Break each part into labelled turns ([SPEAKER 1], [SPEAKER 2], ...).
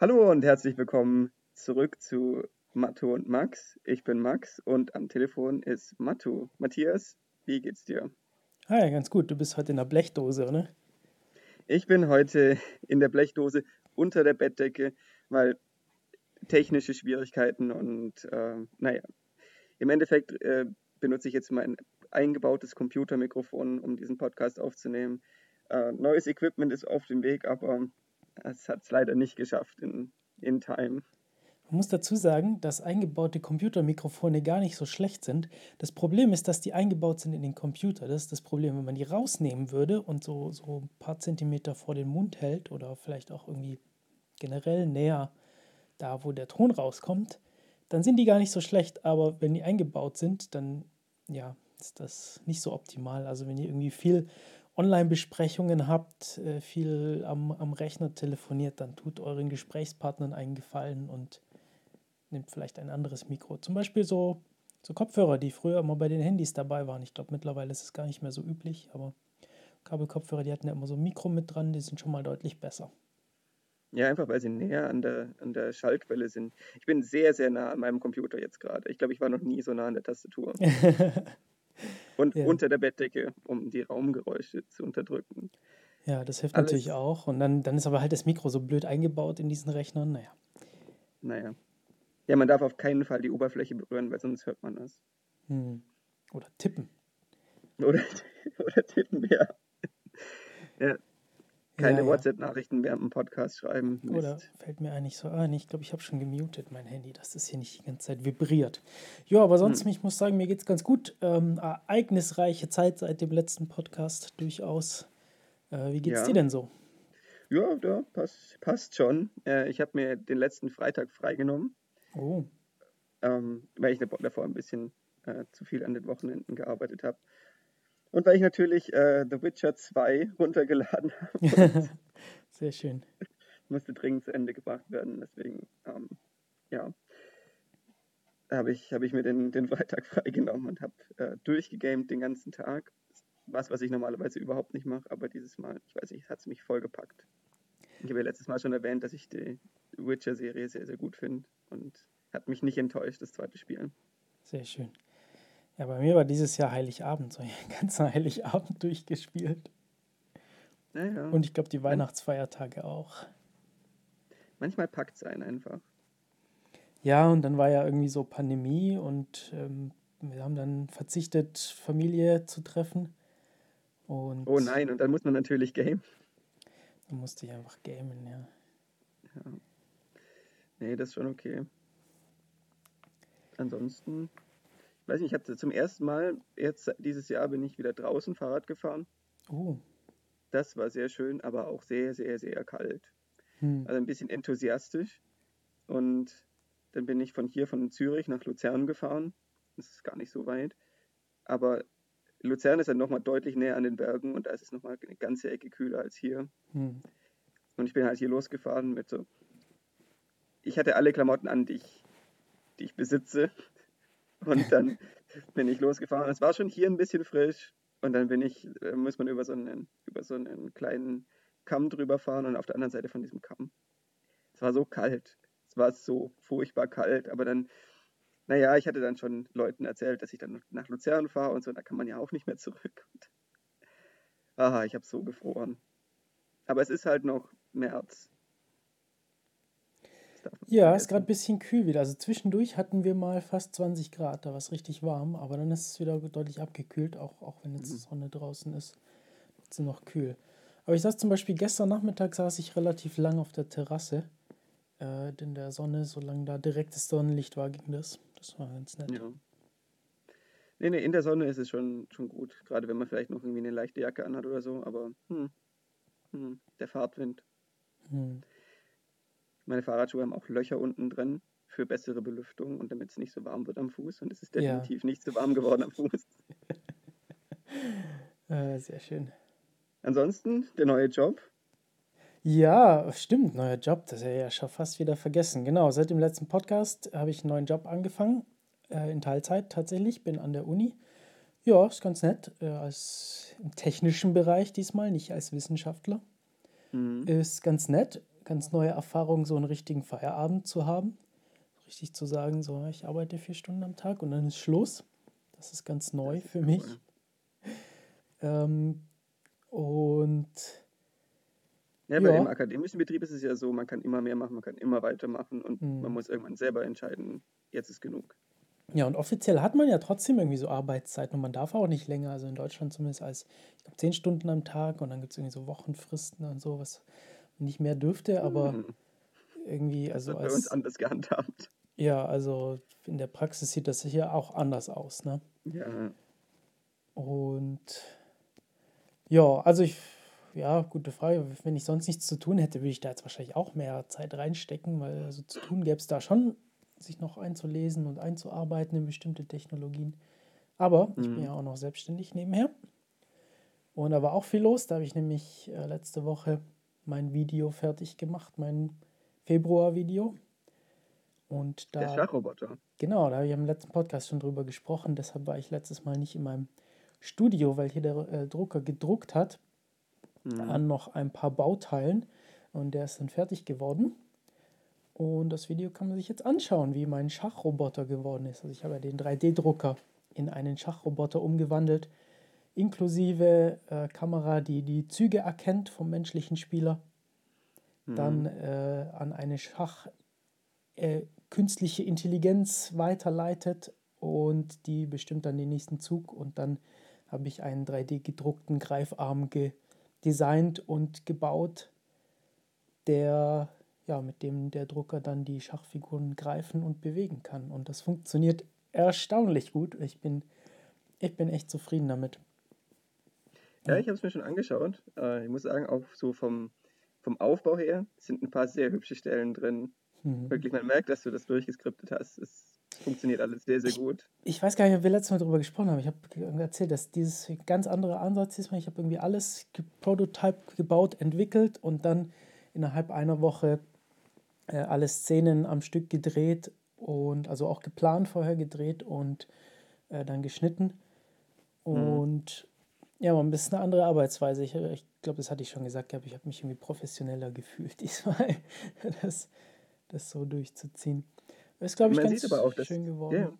[SPEAKER 1] Hallo und herzlich willkommen zurück zu Matto und Max. Ich bin Max und am Telefon ist Matto. Matthias, wie geht's dir?
[SPEAKER 2] Hi, ganz gut. Du bist heute in der Blechdose, oder?
[SPEAKER 1] Ich bin heute in der Blechdose unter der Bettdecke, weil technische Schwierigkeiten und äh, naja, im Endeffekt äh, benutze ich jetzt mein eingebautes Computermikrofon, um diesen Podcast aufzunehmen. Äh, neues Equipment ist auf dem Weg, aber es hat es leider nicht geschafft in, in Time.
[SPEAKER 2] Man muss dazu sagen, dass eingebaute Computermikrofone gar nicht so schlecht sind. Das Problem ist, dass die eingebaut sind in den Computer. Das ist das Problem. Wenn man die rausnehmen würde und so, so ein paar Zentimeter vor den Mund hält oder vielleicht auch irgendwie generell näher da, wo der Ton rauskommt, dann sind die gar nicht so schlecht. Aber wenn die eingebaut sind, dann ja, ist das nicht so optimal. Also wenn ihr irgendwie viel Online-Besprechungen habt, äh, viel am, am Rechner telefoniert, dann tut euren Gesprächspartnern einen Gefallen und nimmt vielleicht ein anderes Mikro. Zum Beispiel so, so Kopfhörer, die früher immer bei den Handys dabei waren. Ich glaube, mittlerweile ist es gar nicht mehr so üblich, aber Kabelkopfhörer, die hatten ja immer so ein Mikro mit dran, die sind schon mal deutlich besser.
[SPEAKER 1] Ja, einfach weil sie näher an der, an der Schallquelle sind. Ich bin sehr, sehr nah an meinem Computer jetzt gerade. Ich glaube, ich war noch nie so nah an der Tastatur. Und ja. unter der Bettdecke, um die Raumgeräusche zu unterdrücken.
[SPEAKER 2] Ja, das hilft Alles. natürlich auch. Und dann, dann ist aber halt das Mikro so blöd eingebaut in diesen Rechnern. Naja.
[SPEAKER 1] Naja. Ja, man darf auf keinen Fall die Oberfläche berühren, weil sonst hört man das.
[SPEAKER 2] Hm. Oder tippen.
[SPEAKER 1] Oder, oder tippen, ja. ja. Keine ja, WhatsApp-Nachrichten während dem Podcast schreiben.
[SPEAKER 2] Mist. Oder fällt mir eigentlich so ein, ich glaube, ich habe schon gemutet mein Handy, dass das hier nicht die ganze Zeit vibriert. Ja, aber sonst, hm. ich muss sagen, mir geht es ganz gut. Ähm, ereignisreiche Zeit seit dem letzten Podcast durchaus. Äh, wie geht's ja. dir denn so?
[SPEAKER 1] Ja, ja passt, passt schon. Äh, ich habe mir den letzten Freitag freigenommen.
[SPEAKER 2] Oh.
[SPEAKER 1] Ähm, weil ich davor ein bisschen äh, zu viel an den Wochenenden gearbeitet habe. Und weil ich natürlich äh, The Witcher 2 runtergeladen habe.
[SPEAKER 2] Sehr schön.
[SPEAKER 1] Musste dringend zu Ende gebracht werden. Deswegen, ähm, ja, habe ich, hab ich mir den, den Freitag freigenommen und habe äh, durchgegamed den ganzen Tag. Was, was ich normalerweise überhaupt nicht mache, aber dieses Mal, ich weiß nicht, hat es mich vollgepackt. Ich habe ja letztes Mal schon erwähnt, dass ich die Witcher-Serie sehr, sehr gut finde und hat mich nicht enttäuscht, das zweite Spiel.
[SPEAKER 2] Sehr schön. Ja, bei mir war dieses Jahr Heiligabend, so den ganzen Heiligabend durchgespielt.
[SPEAKER 1] Ja, ja.
[SPEAKER 2] Und ich glaube, die Weihnachtsfeiertage auch.
[SPEAKER 1] Manchmal packt es einen einfach.
[SPEAKER 2] Ja, und dann war ja irgendwie so Pandemie und ähm, wir haben dann verzichtet, Familie zu treffen. Und
[SPEAKER 1] oh nein, und dann muss man natürlich gamen.
[SPEAKER 2] Dann musste ich einfach gamen, ja.
[SPEAKER 1] ja. Nee, das ist schon okay. Ansonsten weiß nicht, ich habe zum ersten Mal, jetzt dieses Jahr bin ich wieder draußen Fahrrad gefahren.
[SPEAKER 2] Oh.
[SPEAKER 1] Das war sehr schön, aber auch sehr, sehr, sehr kalt.
[SPEAKER 2] Hm.
[SPEAKER 1] Also ein bisschen enthusiastisch. Und dann bin ich von hier, von Zürich nach Luzern gefahren. Das ist gar nicht so weit. Aber Luzern ist dann nochmal deutlich näher an den Bergen und da ist es nochmal eine ganze Ecke kühler als hier.
[SPEAKER 2] Hm.
[SPEAKER 1] Und ich bin halt hier losgefahren mit so. Ich hatte alle Klamotten an, die ich, die ich besitze. Und dann bin ich losgefahren. Es war schon hier ein bisschen frisch. Und dann bin ich, äh, muss man über so einen, über so einen kleinen Kamm drüber fahren und auf der anderen Seite von diesem Kamm. Es war so kalt. Es war so furchtbar kalt. Aber dann, naja, ich hatte dann schon Leuten erzählt, dass ich dann nach Luzern fahre und so. Da kann man ja auch nicht mehr zurück. Und, aha, ich habe so gefroren. Aber es ist halt noch März.
[SPEAKER 2] Ja, ist gerade ein bisschen kühl wieder. Also zwischendurch hatten wir mal fast 20 Grad, da war es richtig warm, aber dann ist es wieder deutlich abgekühlt, auch, auch wenn jetzt mhm. Sonne draußen ist. Ist es noch kühl. Aber ich saß zum Beispiel gestern Nachmittag saß ich relativ lang auf der Terrasse. Äh, in der Sonne, solange da direktes Sonnenlicht war, ging das. Das war ganz nett.
[SPEAKER 1] Ja. Nee, nee, in der Sonne ist es schon, schon gut. Gerade wenn man vielleicht noch irgendwie eine leichte Jacke anhat oder so, aber hm, hm, der Fahrtwind.
[SPEAKER 2] Hm.
[SPEAKER 1] Meine Fahrradschuhe haben auch Löcher unten drin für bessere Belüftung und damit es nicht so warm wird am Fuß. Und es ist definitiv ja. nicht so warm geworden am Fuß.
[SPEAKER 2] äh, sehr schön.
[SPEAKER 1] Ansonsten, der neue Job.
[SPEAKER 2] Ja, stimmt, neuer Job. Das ist ja schon fast wieder vergessen. Genau, seit dem letzten Podcast habe ich einen neuen Job angefangen. Äh, in Teilzeit tatsächlich. Bin an der Uni. Ja, ist ganz nett. Äh, als im technischen Bereich diesmal, nicht als Wissenschaftler. Mhm. Ist ganz nett ganz neue Erfahrung, so einen richtigen Feierabend zu haben. Richtig zu sagen, so, ich arbeite vier Stunden am Tag und dann ist Schluss. Das ist ganz neu ist für mich. Ähm, und
[SPEAKER 1] ja, bei ja. im akademischen Betrieb ist es ja so, man kann immer mehr machen, man kann immer weitermachen und mhm. man muss irgendwann selber entscheiden, jetzt ist genug.
[SPEAKER 2] Ja, und offiziell hat man ja trotzdem irgendwie so Arbeitszeiten und man darf auch nicht länger, also in Deutschland zumindest als, ich glaube, zehn Stunden am Tag und dann gibt es irgendwie so Wochenfristen und so, was nicht mehr dürfte, aber mhm. irgendwie, also.
[SPEAKER 1] Das hat bei uns anders gehandhabt.
[SPEAKER 2] Ja, also in der Praxis sieht das hier auch anders aus, ne?
[SPEAKER 1] Ja.
[SPEAKER 2] Und ja, also ich ja, gute Frage. Wenn ich sonst nichts zu tun hätte, würde ich da jetzt wahrscheinlich auch mehr Zeit reinstecken, weil also zu tun gäbe es da schon, sich noch einzulesen und einzuarbeiten in bestimmte Technologien. Aber mhm. ich bin mhm. ja auch noch selbstständig nebenher. Und da war auch viel los. Da habe ich nämlich äh, letzte Woche mein Video fertig gemacht, mein Februar-Video. Und da,
[SPEAKER 1] Der Schachroboter.
[SPEAKER 2] Genau, da habe ich im letzten Podcast schon drüber gesprochen. Deshalb war ich letztes Mal nicht in meinem Studio, weil hier der äh, Drucker gedruckt hat mhm. an noch ein paar Bauteilen und der ist dann fertig geworden. Und das Video kann man sich jetzt anschauen, wie mein Schachroboter geworden ist. Also ich habe ja den 3D-Drucker in einen Schachroboter umgewandelt, inklusive äh, Kamera, die die Züge erkennt vom menschlichen Spieler, mhm. dann äh, an eine Schach äh, künstliche Intelligenz weiterleitet und die bestimmt dann den nächsten Zug und dann habe ich einen 3D gedruckten Greifarm designt und gebaut, der, ja, mit dem der Drucker dann die Schachfiguren greifen und bewegen kann. Und das funktioniert erstaunlich gut. Ich bin, ich bin echt zufrieden damit.
[SPEAKER 1] Ja, ich habe es mir schon angeschaut. Äh, ich muss sagen, auch so vom, vom Aufbau her sind ein paar sehr hübsche Stellen drin. Mhm. Wirklich, man merkt, dass du das durchgeskriptet hast. Es funktioniert alles sehr, sehr gut.
[SPEAKER 2] Ich, weiß gar nicht, ob wir letztes Mal darüber gesprochen haben. Ich habe erzählt, dass dieses ganz andere Ansatz ist. Ich habe irgendwie alles Prototype gebaut, entwickelt und dann innerhalb einer Woche äh, alle Szenen am Stück gedreht und also auch geplant vorher gedreht und äh, dann geschnitten. Mhm. Und ja, ein bisschen eine andere Arbeitsweise. Ich, ich glaube, das hatte ich schon gesagt, ich habe mich irgendwie professioneller gefühlt diesmal, das, das so durchzuziehen. Ist, glaube ich, man ganz sieht aber auch, dass, schön geworden. Ja,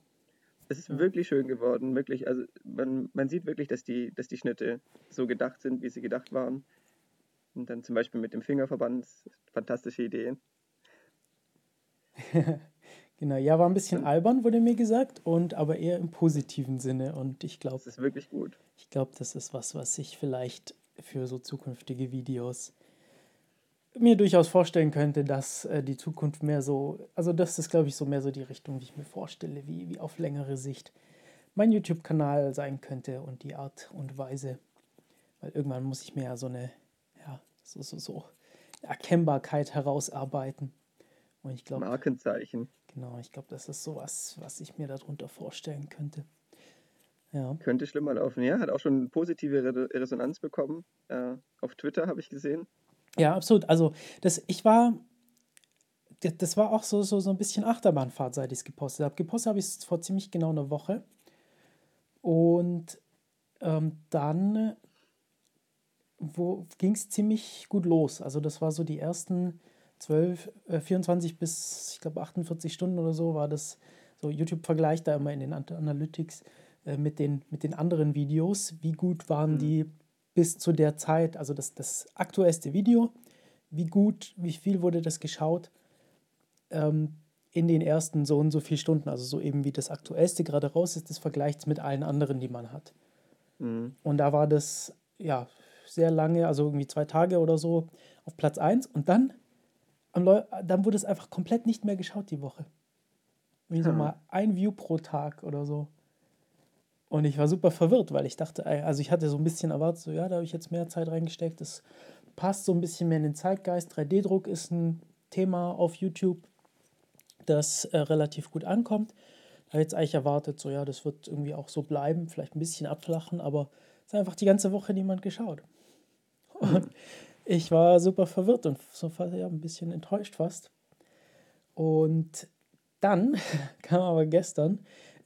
[SPEAKER 1] es ist ja. wirklich schön geworden, wirklich. Also man, man sieht wirklich, dass die, dass die Schnitte so gedacht sind, wie sie gedacht waren. Und dann zum Beispiel mit dem Fingerverband, fantastische Ideen.
[SPEAKER 2] genau, ja, war ein bisschen albern, wurde mir gesagt, und aber eher im positiven Sinne. Und ich glaube.
[SPEAKER 1] Das ist wirklich gut.
[SPEAKER 2] Ich glaube, das ist was, was sich vielleicht für so zukünftige Videos mir durchaus vorstellen könnte, dass äh, die Zukunft mehr so, also das ist, glaube ich, so mehr so die Richtung, wie ich mir vorstelle, wie, wie auf längere Sicht mein YouTube-Kanal sein könnte und die Art und Weise. Weil irgendwann muss ich mir ja so eine, ja, so, so, so Erkennbarkeit herausarbeiten. Und ich glaube.
[SPEAKER 1] Markenzeichen.
[SPEAKER 2] Genau, ich glaube, das ist sowas, was ich mir darunter vorstellen könnte. Ja.
[SPEAKER 1] Könnte schlimmer laufen. Ja, hat auch schon positive Resonanz bekommen. Äh, auf Twitter habe ich gesehen.
[SPEAKER 2] Ja, absolut. Also, das, ich war, das war auch so, so, so ein bisschen Achterbahnfahrt, seit ich es gepostet habe. Gepostet habe ich es vor ziemlich genau einer Woche. Und ähm, dann ging es ziemlich gut los. Also, das war so die ersten 12, äh, 24 bis, ich glaube, 48 Stunden oder so, war das so. YouTube vergleicht da immer in den Analytics äh, mit, den, mit den anderen Videos. Wie gut waren mhm. die bis zu der Zeit, also das, das aktuellste Video, wie gut, wie viel wurde das geschaut ähm, in den ersten so und so vier Stunden, also so eben wie das aktuellste gerade raus ist, das vergleicht mit allen anderen, die man hat. Mhm. Und da war das ja sehr lange, also irgendwie zwei Tage oder so auf Platz 1 und dann, dann wurde es einfach komplett nicht mehr geschaut die Woche. Wie so mal ein View pro Tag oder so. Und ich war super verwirrt, weil ich dachte, also ich hatte so ein bisschen erwartet, so ja, da habe ich jetzt mehr Zeit reingesteckt. Das passt so ein bisschen mehr in den Zeitgeist. 3D-Druck ist ein Thema auf YouTube, das äh, relativ gut ankommt. Da habe ich jetzt eigentlich erwartet, so ja, das wird irgendwie auch so bleiben, vielleicht ein bisschen abflachen, aber es ist einfach die ganze Woche niemand geschaut. Und ich war super verwirrt und so ja, ein bisschen enttäuscht fast. Und dann kam aber gestern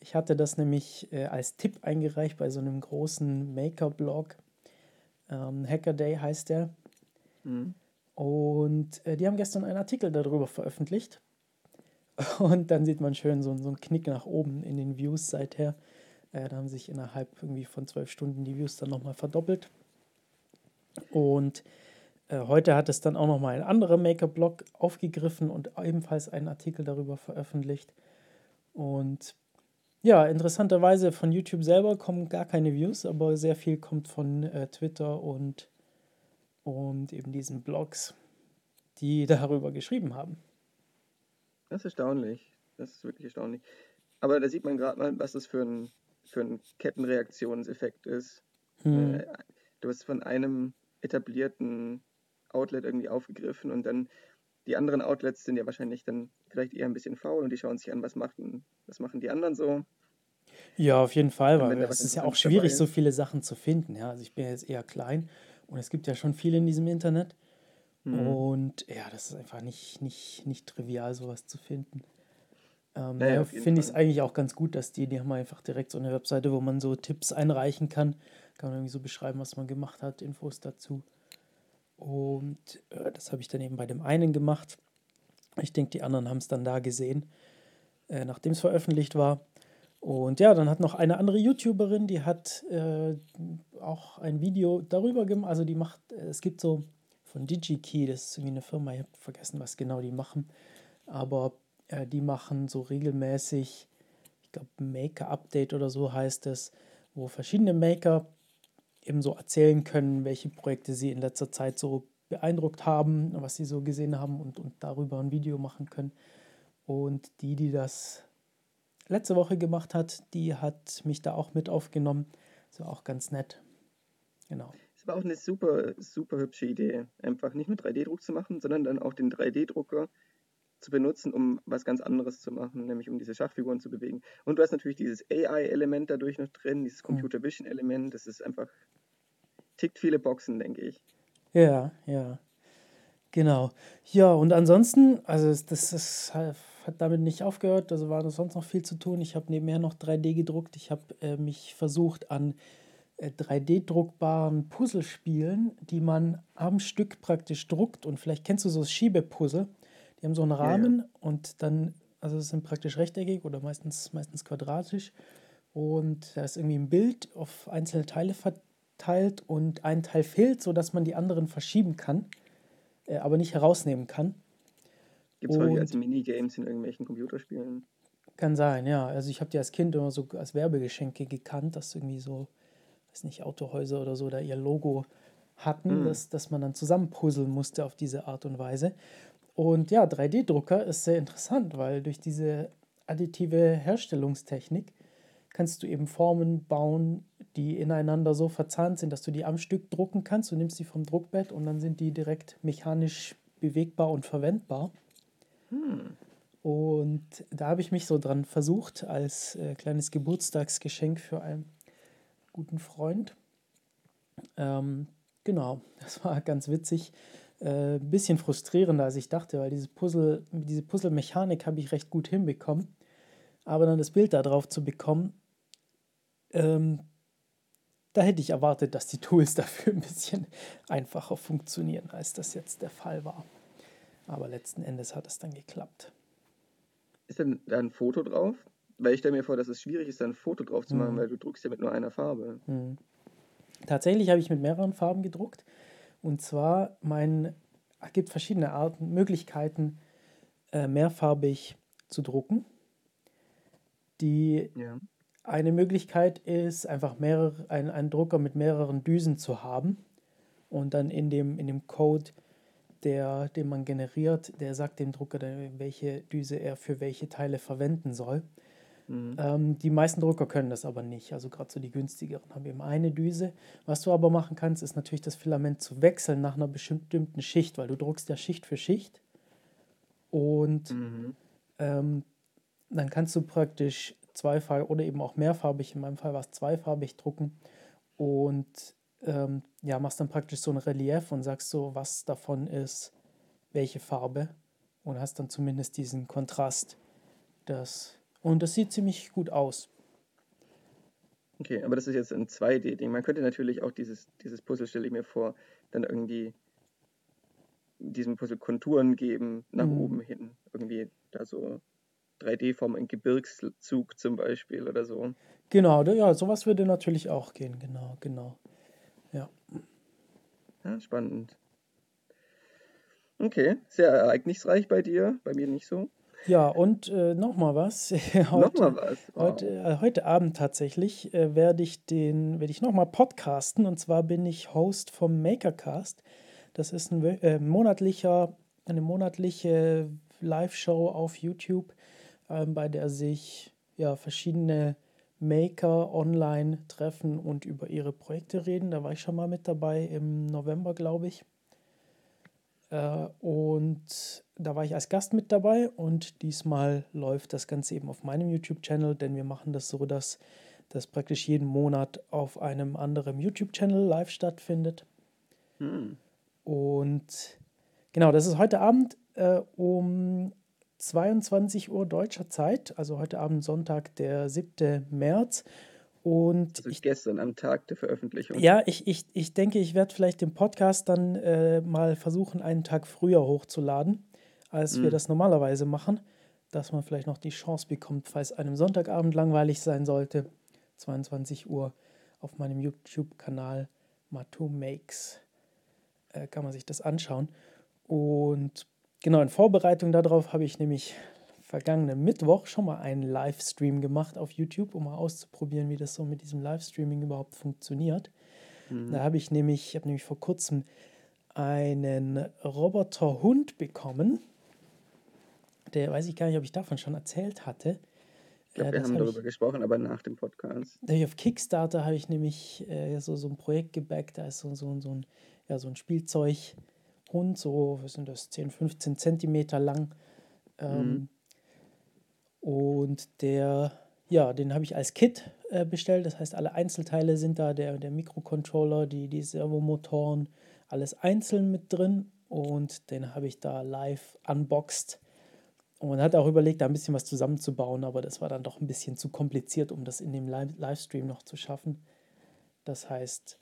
[SPEAKER 2] ich hatte das nämlich äh, als Tipp eingereicht bei so einem großen Maker-Blog. Ähm, Hacker Day heißt der. Mhm. Und äh, die haben gestern einen Artikel darüber veröffentlicht. Und dann sieht man schön so, so einen Knick nach oben in den Views seither. Äh, da haben sich innerhalb irgendwie von zwölf Stunden die Views dann nochmal verdoppelt. Und heute hat es dann auch nochmal ein anderer Maker-Blog aufgegriffen und ebenfalls einen Artikel darüber veröffentlicht. Und ja, interessanterweise von YouTube selber kommen gar keine Views, aber sehr viel kommt von äh, Twitter und, und eben diesen Blogs, die darüber geschrieben haben.
[SPEAKER 1] Das ist erstaunlich. Das ist wirklich erstaunlich. Aber da sieht man gerade mal, was das für ein, für ein Kettenreaktionseffekt ist. Hm. Äh, du hast von einem etablierten Outlet irgendwie aufgegriffen und dann die anderen Outlets sind ja wahrscheinlich dann vielleicht eher ein bisschen faul und die schauen sich an, was machen, was machen die anderen so.
[SPEAKER 2] Ja, auf jeden Fall, weil es ist ja auch schwierig, so viele Sachen zu finden. Ja, also ich bin jetzt eher klein und es gibt ja schon viel in diesem Internet. Mhm. Und ja, das ist einfach nicht, nicht, nicht trivial, sowas zu finden. Ähm, naja, da finde ich es eigentlich auch ganz gut, dass die, die haben einfach direkt so eine Webseite, wo man so Tipps einreichen kann. Kann man irgendwie so beschreiben, was man gemacht hat, Infos dazu. Und äh, das habe ich dann eben bei dem einen gemacht. Ich denke, die anderen haben es dann da gesehen, äh, nachdem es veröffentlicht war. Und ja, dann hat noch eine andere YouTuberin, die hat äh, auch ein Video darüber gemacht. Also die macht, äh, es gibt so von DigiKey, das ist irgendwie eine Firma, ich habe vergessen, was genau die machen. Aber äh, die machen so regelmäßig, ich glaube, Maker-Update oder so heißt es, wo verschiedene Maker eben so erzählen können, welche Projekte sie in letzter Zeit so beeindruckt haben, was sie so gesehen haben und, und darüber ein Video machen können. Und die, die das letzte Woche gemacht hat, die hat mich da auch mit aufgenommen. Das war auch ganz nett. Genau.
[SPEAKER 1] Es war auch eine super, super hübsche Idee, einfach nicht nur 3D-Druck zu machen, sondern dann auch den 3D-Drucker zu benutzen, um was ganz anderes zu machen, nämlich um diese Schachfiguren zu bewegen. Und du hast natürlich dieses AI-Element dadurch noch drin, dieses hm. Computer Vision-Element. Das ist einfach, tickt viele Boxen, denke ich.
[SPEAKER 2] Ja, ja. Genau. Ja, und ansonsten, also das, das hat damit nicht aufgehört, also war sonst noch viel zu tun. Ich habe nebenher noch 3D gedruckt. Ich habe äh, mich versucht an äh, 3D-druckbaren Puzzlespielen, die man am Stück praktisch druckt. Und vielleicht kennst du so Schiebepuzzle. Die haben so einen Rahmen ja, ja. und dann, also es sind praktisch rechteckig oder meistens, meistens quadratisch. Und da ist irgendwie ein Bild auf einzelne Teile verteilt und ein Teil fehlt, sodass man die anderen verschieben kann, äh, aber nicht herausnehmen kann.
[SPEAKER 1] Gibt es heute als Minigames in irgendwelchen Computerspielen?
[SPEAKER 2] Kann sein, ja. Also ich habe die als Kind immer so als Werbegeschenke gekannt, dass irgendwie so, weiß nicht, Autohäuser oder so da ihr Logo hatten, mhm. dass, dass man dann zusammen puzzeln musste auf diese Art und Weise. Und ja, 3D-Drucker ist sehr interessant, weil durch diese additive Herstellungstechnik kannst du eben Formen bauen, die ineinander so verzahnt sind, dass du die am Stück drucken kannst. Du nimmst die vom Druckbett und dann sind die direkt mechanisch bewegbar und verwendbar. Hm. Und da habe ich mich so dran versucht, als äh, kleines Geburtstagsgeschenk für einen guten Freund. Ähm, genau, das war ganz witzig ein äh, bisschen frustrierender, als ich dachte, weil dieses Puzzle, diese Puzzle-Mechanik habe ich recht gut hinbekommen. Aber dann das Bild da drauf zu bekommen, ähm, da hätte ich erwartet, dass die Tools dafür ein bisschen einfacher funktionieren, als das jetzt der Fall war. Aber letzten Endes hat es dann geklappt.
[SPEAKER 1] Ist denn da ein Foto drauf? Weil ich stelle mir vor, dass es schwierig ist, da ein Foto drauf zu machen, hm. weil du druckst ja mit nur einer Farbe. Hm.
[SPEAKER 2] Tatsächlich habe ich mit mehreren Farben gedruckt. Und zwar, mein, es gibt verschiedene Arten, Möglichkeiten, äh, mehrfarbig zu drucken. Die ja. Eine Möglichkeit ist, einfach mehrere, ein, einen Drucker mit mehreren Düsen zu haben und dann in dem, in dem Code, der, den man generiert, der sagt dem Drucker, welche Düse er für welche Teile verwenden soll. Mhm. Ähm, die meisten Drucker können das aber nicht. Also gerade so die günstigeren haben eben eine Düse. Was du aber machen kannst, ist natürlich das Filament zu wechseln nach einer bestimmten Schicht, weil du druckst ja Schicht für Schicht. Und mhm. ähm, dann kannst du praktisch zweifarbig oder eben auch mehrfarbig, in meinem Fall war es zweifarbig drucken und ähm, ja, machst dann praktisch so ein Relief und sagst so, was davon ist welche Farbe und hast dann zumindest diesen Kontrast, dass und das sieht ziemlich gut aus.
[SPEAKER 1] Okay, aber das ist jetzt ein 2D-Ding. Man könnte natürlich auch dieses, dieses Puzzle, stelle ich mir vor, dann irgendwie diesem Puzzle Konturen geben nach
[SPEAKER 2] Mhm.
[SPEAKER 1] oben hin. Irgendwie da so 3D-Form, ein Gebirgszug zum Beispiel oder so.
[SPEAKER 2] Genau, ja, sowas würde natürlich auch gehen, genau, genau. Ja.
[SPEAKER 1] Ja, spannend. Okay, sehr ereignisreich bei dir, bei mir nicht so.
[SPEAKER 2] Ja, und äh, nochmal was.
[SPEAKER 1] Noch
[SPEAKER 2] Heute,
[SPEAKER 1] mal was.
[SPEAKER 2] heute,
[SPEAKER 1] Wow.
[SPEAKER 2] äh, heute Abend tatsächlich äh, werde ich den, werde ich nochmal podcasten. Und zwar bin ich Host vom Makercast. Das ist ein äh, monatlicher, eine monatliche Live-Show auf YouTube, bei der sich ja verschiedene Maker online treffen und über ihre Projekte reden. Da war ich schon mal mit dabei im November, glaube ich. Äh, und da war ich als Gast mit dabei und diesmal läuft das Ganze eben auf meinem YouTube-Channel, denn wir machen das so, dass das praktisch jeden Monat auf einem anderen YouTube-Channel live stattfindet.
[SPEAKER 1] Hm.
[SPEAKER 2] Und genau, das ist heute Abend äh, um 22 Uhr deutscher Zeit, also heute Abend Sonntag, der 7. März. Und
[SPEAKER 1] Also
[SPEAKER 2] ich
[SPEAKER 1] gestern am Tag der Veröffentlichung.
[SPEAKER 2] ja, ich, ich, ich denke, ich werde vielleicht den Podcast dann äh, mal versuchen, einen Tag früher hochzuladen, als wir
[SPEAKER 1] Hm.
[SPEAKER 2] das normalerweise machen, dass man vielleicht noch die Chance bekommt, falls einem Sonntagabend langweilig sein sollte, 22 Uhr auf meinem YouTube-Kanal Matu Makes äh, kann man sich das anschauen. Und genau in Vorbereitung darauf habe ich nämlich vergangenen Mittwoch schon mal einen Livestream gemacht auf YouTube, um mal auszuprobieren, wie das so mit diesem Livestreaming überhaupt funktioniert. Da
[SPEAKER 1] Mhm.
[SPEAKER 2] habe ich nämlich, ich habe nämlich vor kurzem einen Roboterhund bekommen. Der weiß ich gar nicht, ob ich davon schon erzählt hatte.
[SPEAKER 1] Ich glaube,
[SPEAKER 2] Äh,
[SPEAKER 1] wir
[SPEAKER 2] das
[SPEAKER 1] haben
[SPEAKER 2] habe
[SPEAKER 1] darüber
[SPEAKER 2] ich,
[SPEAKER 1] gesprochen, aber nach dem Podcast.
[SPEAKER 2] da auf Kickstarter habe ich nämlich äh, so, so ein Projekt gebackt. Da ist so, so, so ein, ja, so ein Spielzeughund, so, was sind das, 10, 15 Zentimeter lang.
[SPEAKER 1] Mhm.
[SPEAKER 2] Ähm, und der, ja, den habe ich als Kit äh, bestellt. Das heißt, alle Einzelteile sind da, der, der Mikrocontroller, die, die Servomotoren, alles einzeln mit drin. Und den habe ich da live unboxed. Und hat auch überlegt, da ein bisschen was zusammenzubauen, aber das war dann doch ein bisschen zu kompliziert, um das in dem Live Livestream noch zu schaffen. Das heißt,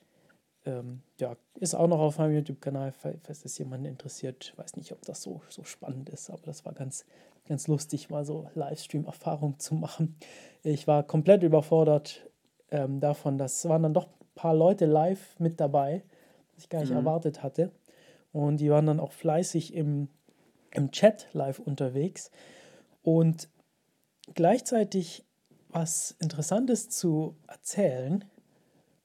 [SPEAKER 2] ähm, ja, ist auch noch auf meinem YouTube-Kanal, fall- falls das jemanden interessiert. Ich weiß nicht, ob das so, so spannend ist, aber das war ganz, ganz lustig, mal so Livestream-Erfahrung zu machen. Ich war komplett überfordert ähm, davon, dass es waren dann doch ein paar Leute live mit dabei, was ich gar nicht
[SPEAKER 1] Mhm.
[SPEAKER 2] erwartet hatte. Und die waren dann auch fleißig im, im Chat live unterwegs. Und gleichzeitig was Interessantes zu erzählen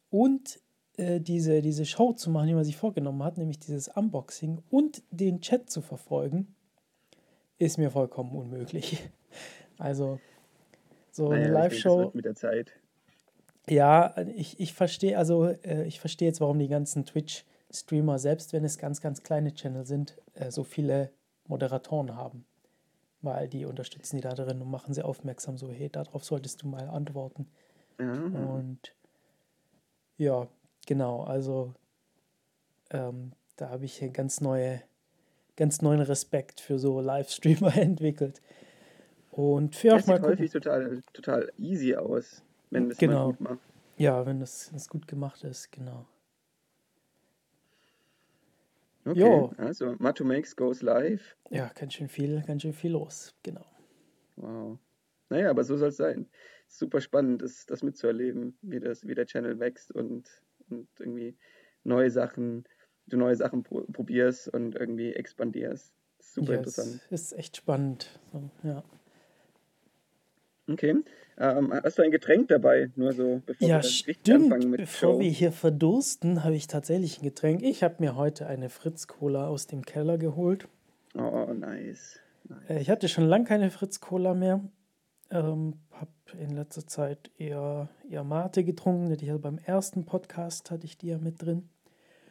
[SPEAKER 2] und äh, diese, diese Show zu machen, die man sich vorgenommen hat, nämlich dieses Unboxing und den Chat zu verfolgen, ist mir vollkommen unmöglich. Also so eine
[SPEAKER 1] Naja, das
[SPEAKER 2] Live-Show,
[SPEAKER 1] mit der Zeit.
[SPEAKER 2] ja, ich, ich verstehe, also äh, ich verstehe jetzt, warum die ganzen Twitch-Streamer, selbst wenn es ganz, ganz kleine Channel sind, äh, so viele Moderatoren haben. Weil die unterstützen die da drin und machen sie aufmerksam, so, hey, darauf solltest du mal antworten.
[SPEAKER 1] Ja.
[SPEAKER 2] Und ja, genau, also ähm, da habe ich ganz neue, ganz neuen Respekt für so Livestreamer entwickelt. Und für auch
[SPEAKER 1] Das
[SPEAKER 2] mal
[SPEAKER 1] sieht
[SPEAKER 2] gucken.
[SPEAKER 1] häufig total, total easy aus, wenn das mal
[SPEAKER 2] Genau.
[SPEAKER 1] gut macht.
[SPEAKER 2] Ja, wenn das, das gut gemacht ist, genau.
[SPEAKER 1] Okay,
[SPEAKER 2] Jo,
[SPEAKER 1] also Matu Makes goes live.
[SPEAKER 2] ja, ganz schön viel, ganz schön viel los, genau.
[SPEAKER 1] Wow. Naja, aber so soll es sein. Super spannend, das, das mitzuerleben, wie, das, wie der Channel wächst und, und irgendwie neue Sachen, du neue Sachen pro probierst und irgendwie expandierst. Super
[SPEAKER 2] Ja, es
[SPEAKER 1] interessant.
[SPEAKER 2] ist echt spannend. So, ja.
[SPEAKER 1] Okay. Ähm, hast du ein Getränk dabei? Nur so, bevor wir
[SPEAKER 2] Ja,
[SPEAKER 1] richtig
[SPEAKER 2] stimmt.
[SPEAKER 1] anfangen mit
[SPEAKER 2] Bevor wir
[SPEAKER 1] Show.
[SPEAKER 2] hier verdursten, habe ich tatsächlich ein Getränk. Ich habe mir heute eine Fritz-Cola aus dem Keller geholt.
[SPEAKER 1] Oh, nice.
[SPEAKER 2] Äh,
[SPEAKER 1] Nice.
[SPEAKER 2] Ich hatte schon lange keine Fritz-Cola mehr. Ähm, habe in letzter Zeit eher, eher Mate getrunken. Die hatte beim ersten Podcast hatte ich die ja mit drin.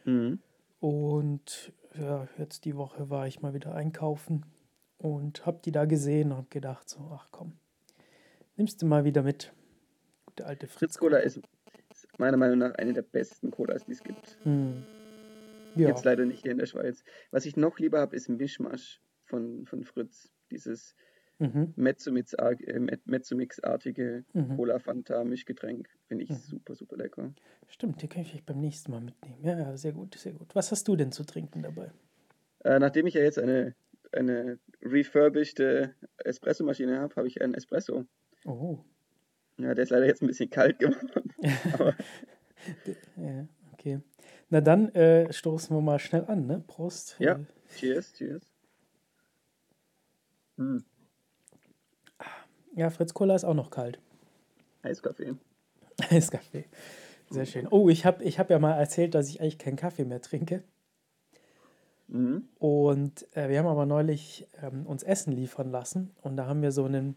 [SPEAKER 1] Mhm.
[SPEAKER 2] Und ja, jetzt die Woche war ich mal wieder einkaufen und habe die da gesehen und habe gedacht, so, ach komm, nimmst du mal wieder mit. Gute alte
[SPEAKER 1] Fritz Cola ist, meiner Meinung nach eine der besten Colas, die es gibt.
[SPEAKER 2] Hm.
[SPEAKER 1] Gibt es
[SPEAKER 2] Ja,
[SPEAKER 1] leider nicht hier in der Schweiz. Was ich noch lieber habe, ist Mischmasch von, von Fritz. Dieses
[SPEAKER 2] mhm.
[SPEAKER 1] Äh, Met- Mezzomix-artige
[SPEAKER 2] Mhm.
[SPEAKER 1] Cola-Fanta-Mischgetränk. Finde ich
[SPEAKER 2] Mhm.
[SPEAKER 1] super, super lecker.
[SPEAKER 2] Stimmt, die kann ich vielleicht beim nächsten Mal mitnehmen. Ja, ja, sehr gut, sehr gut. Was hast du denn zu trinken dabei?
[SPEAKER 1] Äh, nachdem ich ja jetzt eine, eine refurbished Espresso-Maschine habe, habe ich einen Espresso.
[SPEAKER 2] Oh.
[SPEAKER 1] Ja, der ist leider jetzt ein bisschen kalt geworden.
[SPEAKER 2] Ja, okay. Na dann äh, stoßen wir mal schnell an, ne? Prost.
[SPEAKER 1] ja, cheers, cheers. Hm,
[SPEAKER 2] Ja, Fritz Cola ist auch noch kalt.
[SPEAKER 1] Eiskaffee.
[SPEAKER 2] Eiskaffee. Sehr schön. Oh, ich habe ich hab ja mal erzählt, dass ich eigentlich keinen Kaffee mehr trinke.
[SPEAKER 1] Mhm.
[SPEAKER 2] Und äh, wir haben aber neulich ähm, uns Essen liefern lassen und da haben wir so, einen,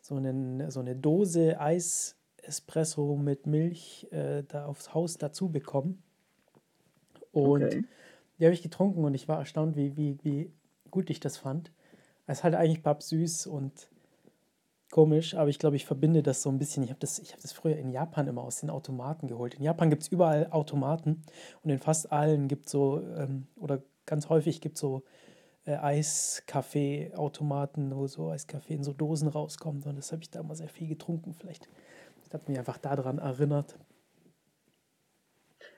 [SPEAKER 2] so, einen, so eine Dose Eis-Espresso mit Milch äh, da aufs Haus dazu bekommen. Und
[SPEAKER 1] Okay.
[SPEAKER 2] die habe ich getrunken und ich war erstaunt, wie, wie, wie gut ich das fand. Es ist halt eigentlich pappsüß und komisch, aber ich glaube, ich verbinde das so ein bisschen. Ich habe das, ich hab das früher in Japan immer aus den Automaten geholt. In Japan gibt es überall Automaten und in fast allen gibt es so, ähm, oder ganz häufig gibt es so äh, Eiskaffee-Automaten, wo so Eiskaffee in so Dosen rauskommt. Und das habe ich da immer sehr viel getrunken. Vielleicht das hat mich einfach daran erinnert.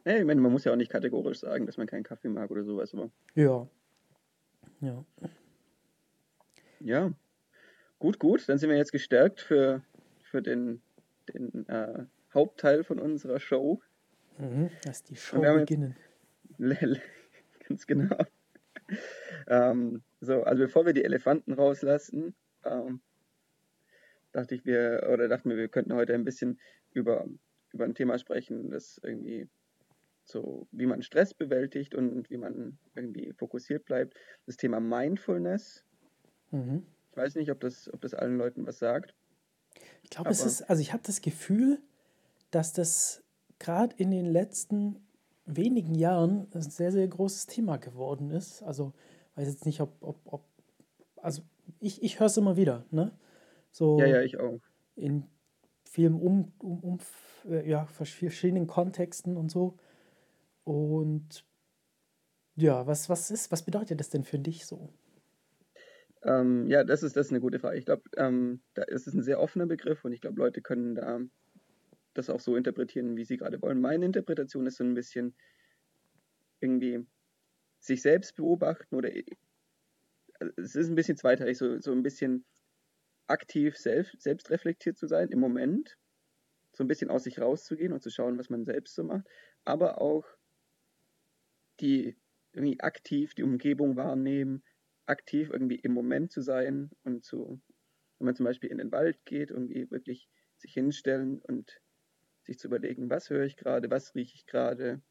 [SPEAKER 1] Ja, ich meine, man muss ja auch nicht kategorisch sagen, dass man keinen Kaffee mag oder sowas, aber
[SPEAKER 2] Ja, ja.
[SPEAKER 1] ja, gut, gut. Dann sind wir jetzt gestärkt für, für den, den äh, Hauptteil von unserer Show.
[SPEAKER 2] Mhm. Die Show beginnen.
[SPEAKER 1] ganz genau. Ähm, so, also bevor wir die Elefanten rauslassen, ähm, dachte ich, wir, oder dachten wir, wir könnten heute ein bisschen über, über ein Thema sprechen, das irgendwie so, wie man Stress bewältigt und wie man irgendwie fokussiert bleibt. Das Thema Mindfulness.
[SPEAKER 2] Mhm.
[SPEAKER 1] Ich weiß nicht, ob das, ob das allen Leuten was sagt,
[SPEAKER 2] Ich glaube, es ist, also ich habe das Gefühl, dass das gerade in den letzten wenigen Jahren ein sehr, sehr großes Thema geworden ist. Also weiß jetzt nicht, ob, ob, ob also ich, ich höre es immer wieder, ne?
[SPEAKER 1] ja, ja,
[SPEAKER 2] So
[SPEAKER 1] ich auch.
[SPEAKER 2] in vielen um, um, um äh, ja, verschiedenen Kontexten und so. Und ja, was, was ist, was bedeutet das denn für dich so?
[SPEAKER 1] Ähm, ja, das ist, das ist eine gute Frage. Ich glaube, ähm, da ist es ein sehr offener Begriff und ich glaube, Leute können da das auch so interpretieren, wie sie gerade wollen. Meine Interpretation ist so ein bisschen irgendwie sich selbst beobachten oder äh, es ist ein bisschen zweiteilig, so, so ein bisschen aktiv selbst, selbst reflektiert zu sein im Moment, so ein bisschen aus sich rauszugehen und zu schauen, was man selbst so macht, aber auch die irgendwie aktiv die Umgebung wahrnehmen, aktiv irgendwie im Moment zu sein und zu, wenn man zum Beispiel in den Wald geht, irgendwie wirklich sich hinstellen und sich zu überlegen, was höre ich gerade, was rieche ich gerade,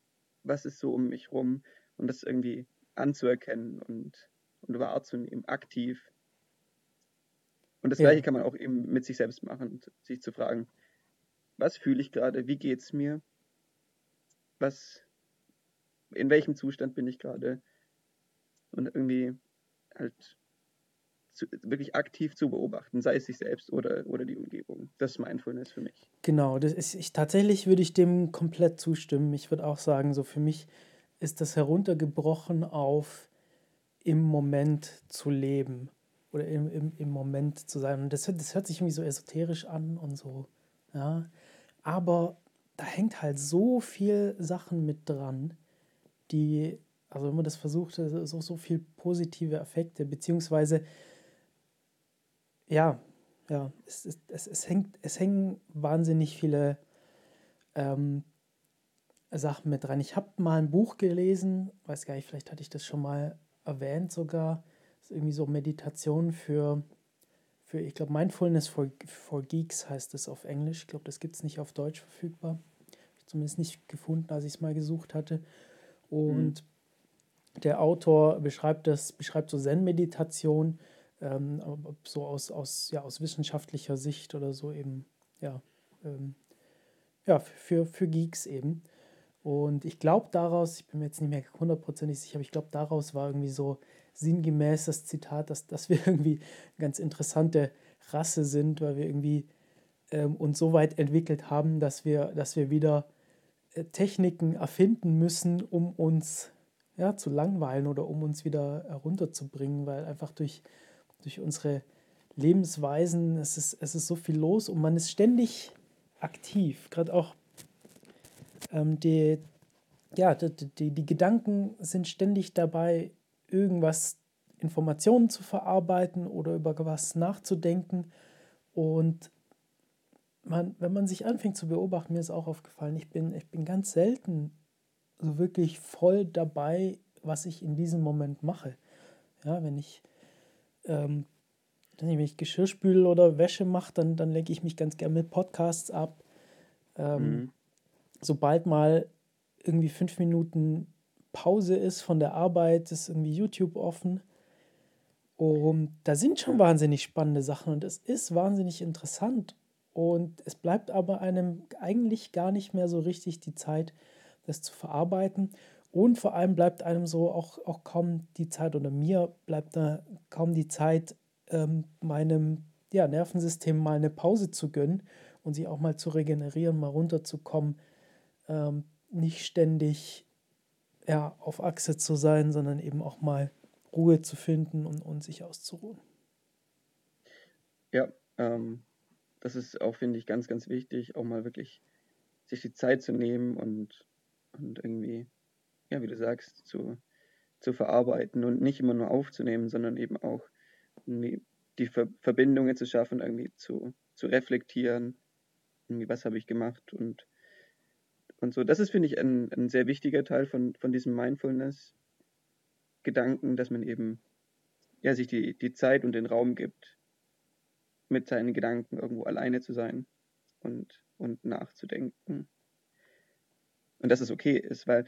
[SPEAKER 1] was ist so um mich rum und das irgendwie anzuerkennen und, und wahrzunehmen, aktiv. Und das
[SPEAKER 2] Ja,
[SPEAKER 1] gleiche kann man auch eben mit sich selbst machen, und sich zu fragen, was fühle ich gerade, wie geht es mir, was, in welchem Zustand bin ich gerade und irgendwie halt zu, wirklich aktiv zu beobachten, sei es sich selbst oder, oder die Umgebung. Das ist Mindfulness für mich.
[SPEAKER 2] genau, das ist, ich, tatsächlich würde ich dem komplett zustimmen. Ich würde auch sagen, so für mich ist das heruntergebrochen auf im Moment zu leben oder im, im, im Moment zu sein. Und das, hört- das hört sich irgendwie so esoterisch an und so, ja. Aber da hängt halt so viel Sachen mit dran, die, also wenn man das versucht, so, so viel positive Effekte, beziehungsweise, ja, ja, es, es, es, es, hängt, es hängen wahnsinnig viele ähm, Sachen mit dran. Ich habe mal ein Buch gelesen, weiß gar nicht, vielleicht hatte ich das schon mal erwähnt sogar. Das ist irgendwie so Meditation für, für ich glaube, Mindfulness for, for Geeks heißt es auf Englisch. Ich glaube, das gibt es nicht auf Deutsch verfügbar. Ich zumindest nicht gefunden, als ich es mal gesucht hatte.
[SPEAKER 1] Mhm.
[SPEAKER 2] Der Autor beschreibt das, beschreibt so Zen-Meditation, ähm, so aus, aus, ja, aus wissenschaftlicher Sicht oder so eben, ja, ähm, ja, für, für Geeks eben. Und ich glaube daraus, ich bin mir jetzt nicht mehr hundertprozentig sicher, aber ich glaube daraus war irgendwie so sinngemäß das Zitat, dass, dass wir irgendwie eine ganz interessante Rasse sind, weil wir irgendwie ähm, uns so weit entwickelt haben, dass wir, dass wir wieder äh, Techniken erfinden müssen, um uns ja, zu langweilen oder um uns wieder herunterzubringen, weil einfach durch, durch unsere Lebensweisen, es ist, es ist so viel los und man ist ständig aktiv. Gerade auch ähm, die, ja, die, die, die Gedanken sind ständig dabei, irgendwas, Informationen zu verarbeiten oder über was nachzudenken. Und man, wenn man sich anfängt zu beobachten, mir ist auch aufgefallen, ich bin, ich bin ganz selten so wirklich voll dabei, was ich in diesem Moment mache. Ja, wenn ich, ähm, wenn ich Geschirr spüle oder Wäsche mache, dann, dann lenke ich mich ganz gerne mit Podcasts ab. Ähm, mhm. Sobald mal irgendwie fünf Minuten Pause ist von der Arbeit, ist irgendwie YouTube offen. Und da sind schon wahnsinnig spannende Sachen und es ist wahnsinnig interessant. Und es bleibt aber einem eigentlich gar nicht mehr so richtig die Zeit, das zu verarbeiten. Und vor allem bleibt einem so auch, auch kaum die Zeit, oder mir bleibt da kaum die Zeit, ähm, meinem ja, Nervensystem mal eine Pause zu gönnen und sich auch mal zu regenerieren, mal runterzukommen, ähm, nicht ständig ja, auf Achse zu sein, sondern eben auch mal Ruhe zu finden und, und sich auszuruhen.
[SPEAKER 1] Ja, ähm, das ist auch, finde ich, ganz, ganz wichtig, auch mal wirklich sich die Zeit zu nehmen und, und irgendwie ja, wie du sagst, zu, zu verarbeiten und nicht immer nur aufzunehmen, sondern eben auch die Ver Verbindungen zu schaffen, irgendwie zu, zu reflektieren, irgendwie was habe ich gemacht und, und so. Das ist, finde ich, ein, ein sehr wichtiger Teil von, von diesem Mindfulness-Gedanken, dass man eben ja, sich die, die Zeit und den Raum gibt, mit seinen Gedanken irgendwo alleine zu sein und, und nachzudenken. Und dass es okay ist, weil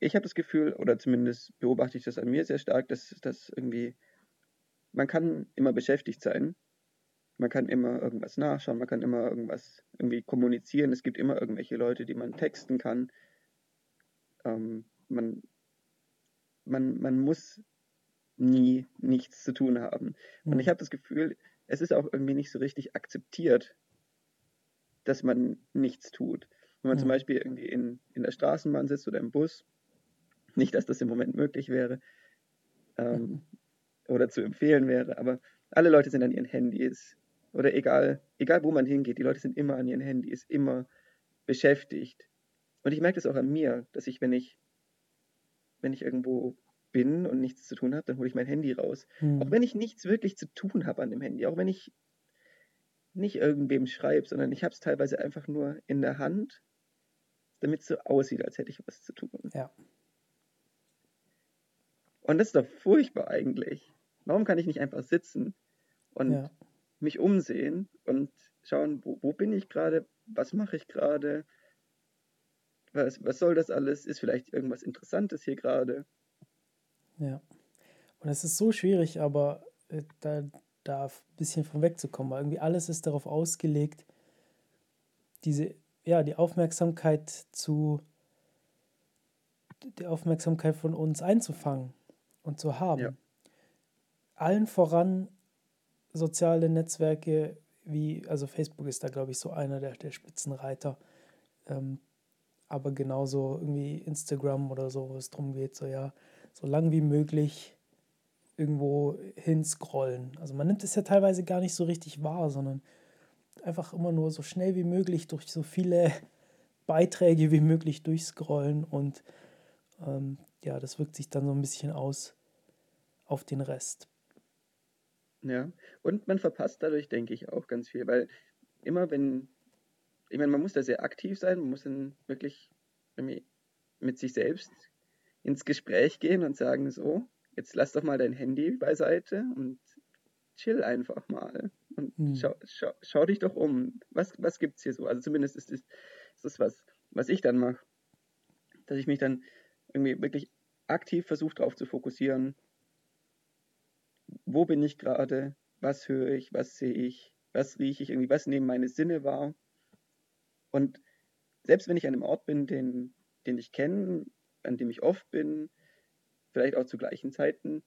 [SPEAKER 1] ich habe das Gefühl, oder zumindest beobachte ich das an mir sehr stark, dass das irgendwie, man kann immer beschäftigt sein. Man kann immer irgendwas nachschauen, man kann immer irgendwas irgendwie kommunizieren. Es gibt immer irgendwelche Leute, die man texten kann. Ähm, man, man, man muss nie nichts zu tun haben. Mhm. Und ich habe das Gefühl, es ist auch irgendwie nicht so richtig akzeptiert, dass man nichts tut. Wenn man mhm. zum Beispiel irgendwie in, in der Straßenbahn sitzt oder im Bus nicht, dass das im Moment möglich wäre ähm, oder zu empfehlen wäre, aber alle Leute sind an ihren Handys oder egal, egal wo man hingeht, die Leute sind immer an ihren Handys, immer beschäftigt. Und ich merke das auch an mir, dass ich, wenn ich, wenn ich irgendwo bin und nichts zu tun habe, dann hole ich mein Handy raus. Hm. Auch wenn ich nichts wirklich zu tun habe an dem Handy, auch wenn ich nicht irgendwem schreibe, sondern ich habe es teilweise einfach nur in der Hand, damit es so aussieht, als hätte ich was zu tun.
[SPEAKER 2] Ja.
[SPEAKER 1] Und das ist doch furchtbar eigentlich. Warum kann ich nicht einfach sitzen und ja. mich umsehen und schauen, wo, wo bin ich gerade, was mache ich gerade, was, was soll das alles, ist vielleicht irgendwas Interessantes hier gerade.
[SPEAKER 2] Ja. Und es ist so schwierig, aber äh, da, da ein bisschen von wegzukommen, weil irgendwie alles ist darauf ausgelegt, diese, ja, die Aufmerksamkeit zu, die Aufmerksamkeit von uns einzufangen und zu haben. Ja. Allen voran soziale Netzwerke wie, also Facebook ist da, glaube ich, so einer der, der Spitzenreiter. Ähm, aber genauso irgendwie Instagram oder so, wo es darum geht, so ja, so lang wie möglich irgendwo hinscrollen. Also man nimmt es ja teilweise gar nicht so richtig wahr, sondern einfach immer nur so schnell wie möglich durch so viele Beiträge wie möglich durchscrollen und ähm, ja, das wirkt sich dann so ein bisschen aus auf den Rest.
[SPEAKER 1] Ja, und man verpasst dadurch, denke ich, auch ganz viel, weil immer wenn, ich meine, man muss da sehr aktiv sein, man muss dann wirklich mit sich selbst ins Gespräch gehen und sagen, so, jetzt lass doch mal dein Handy beiseite und chill einfach mal und hm. schau, schau, schau, dich doch um. Was, was gibt es hier so? Also zumindest ist das, ist das was, was ich dann mache, dass ich mich dann irgendwie wirklich aktiv versuche, darauf zu fokussieren, wo bin ich gerade, was höre ich, was sehe ich, was rieche ich, irgendwie, was nehmen meine Sinne wahr. Und selbst wenn ich an einem Ort bin, den, den ich kenne, an dem ich oft bin, vielleicht auch zu gleichen Zeiten,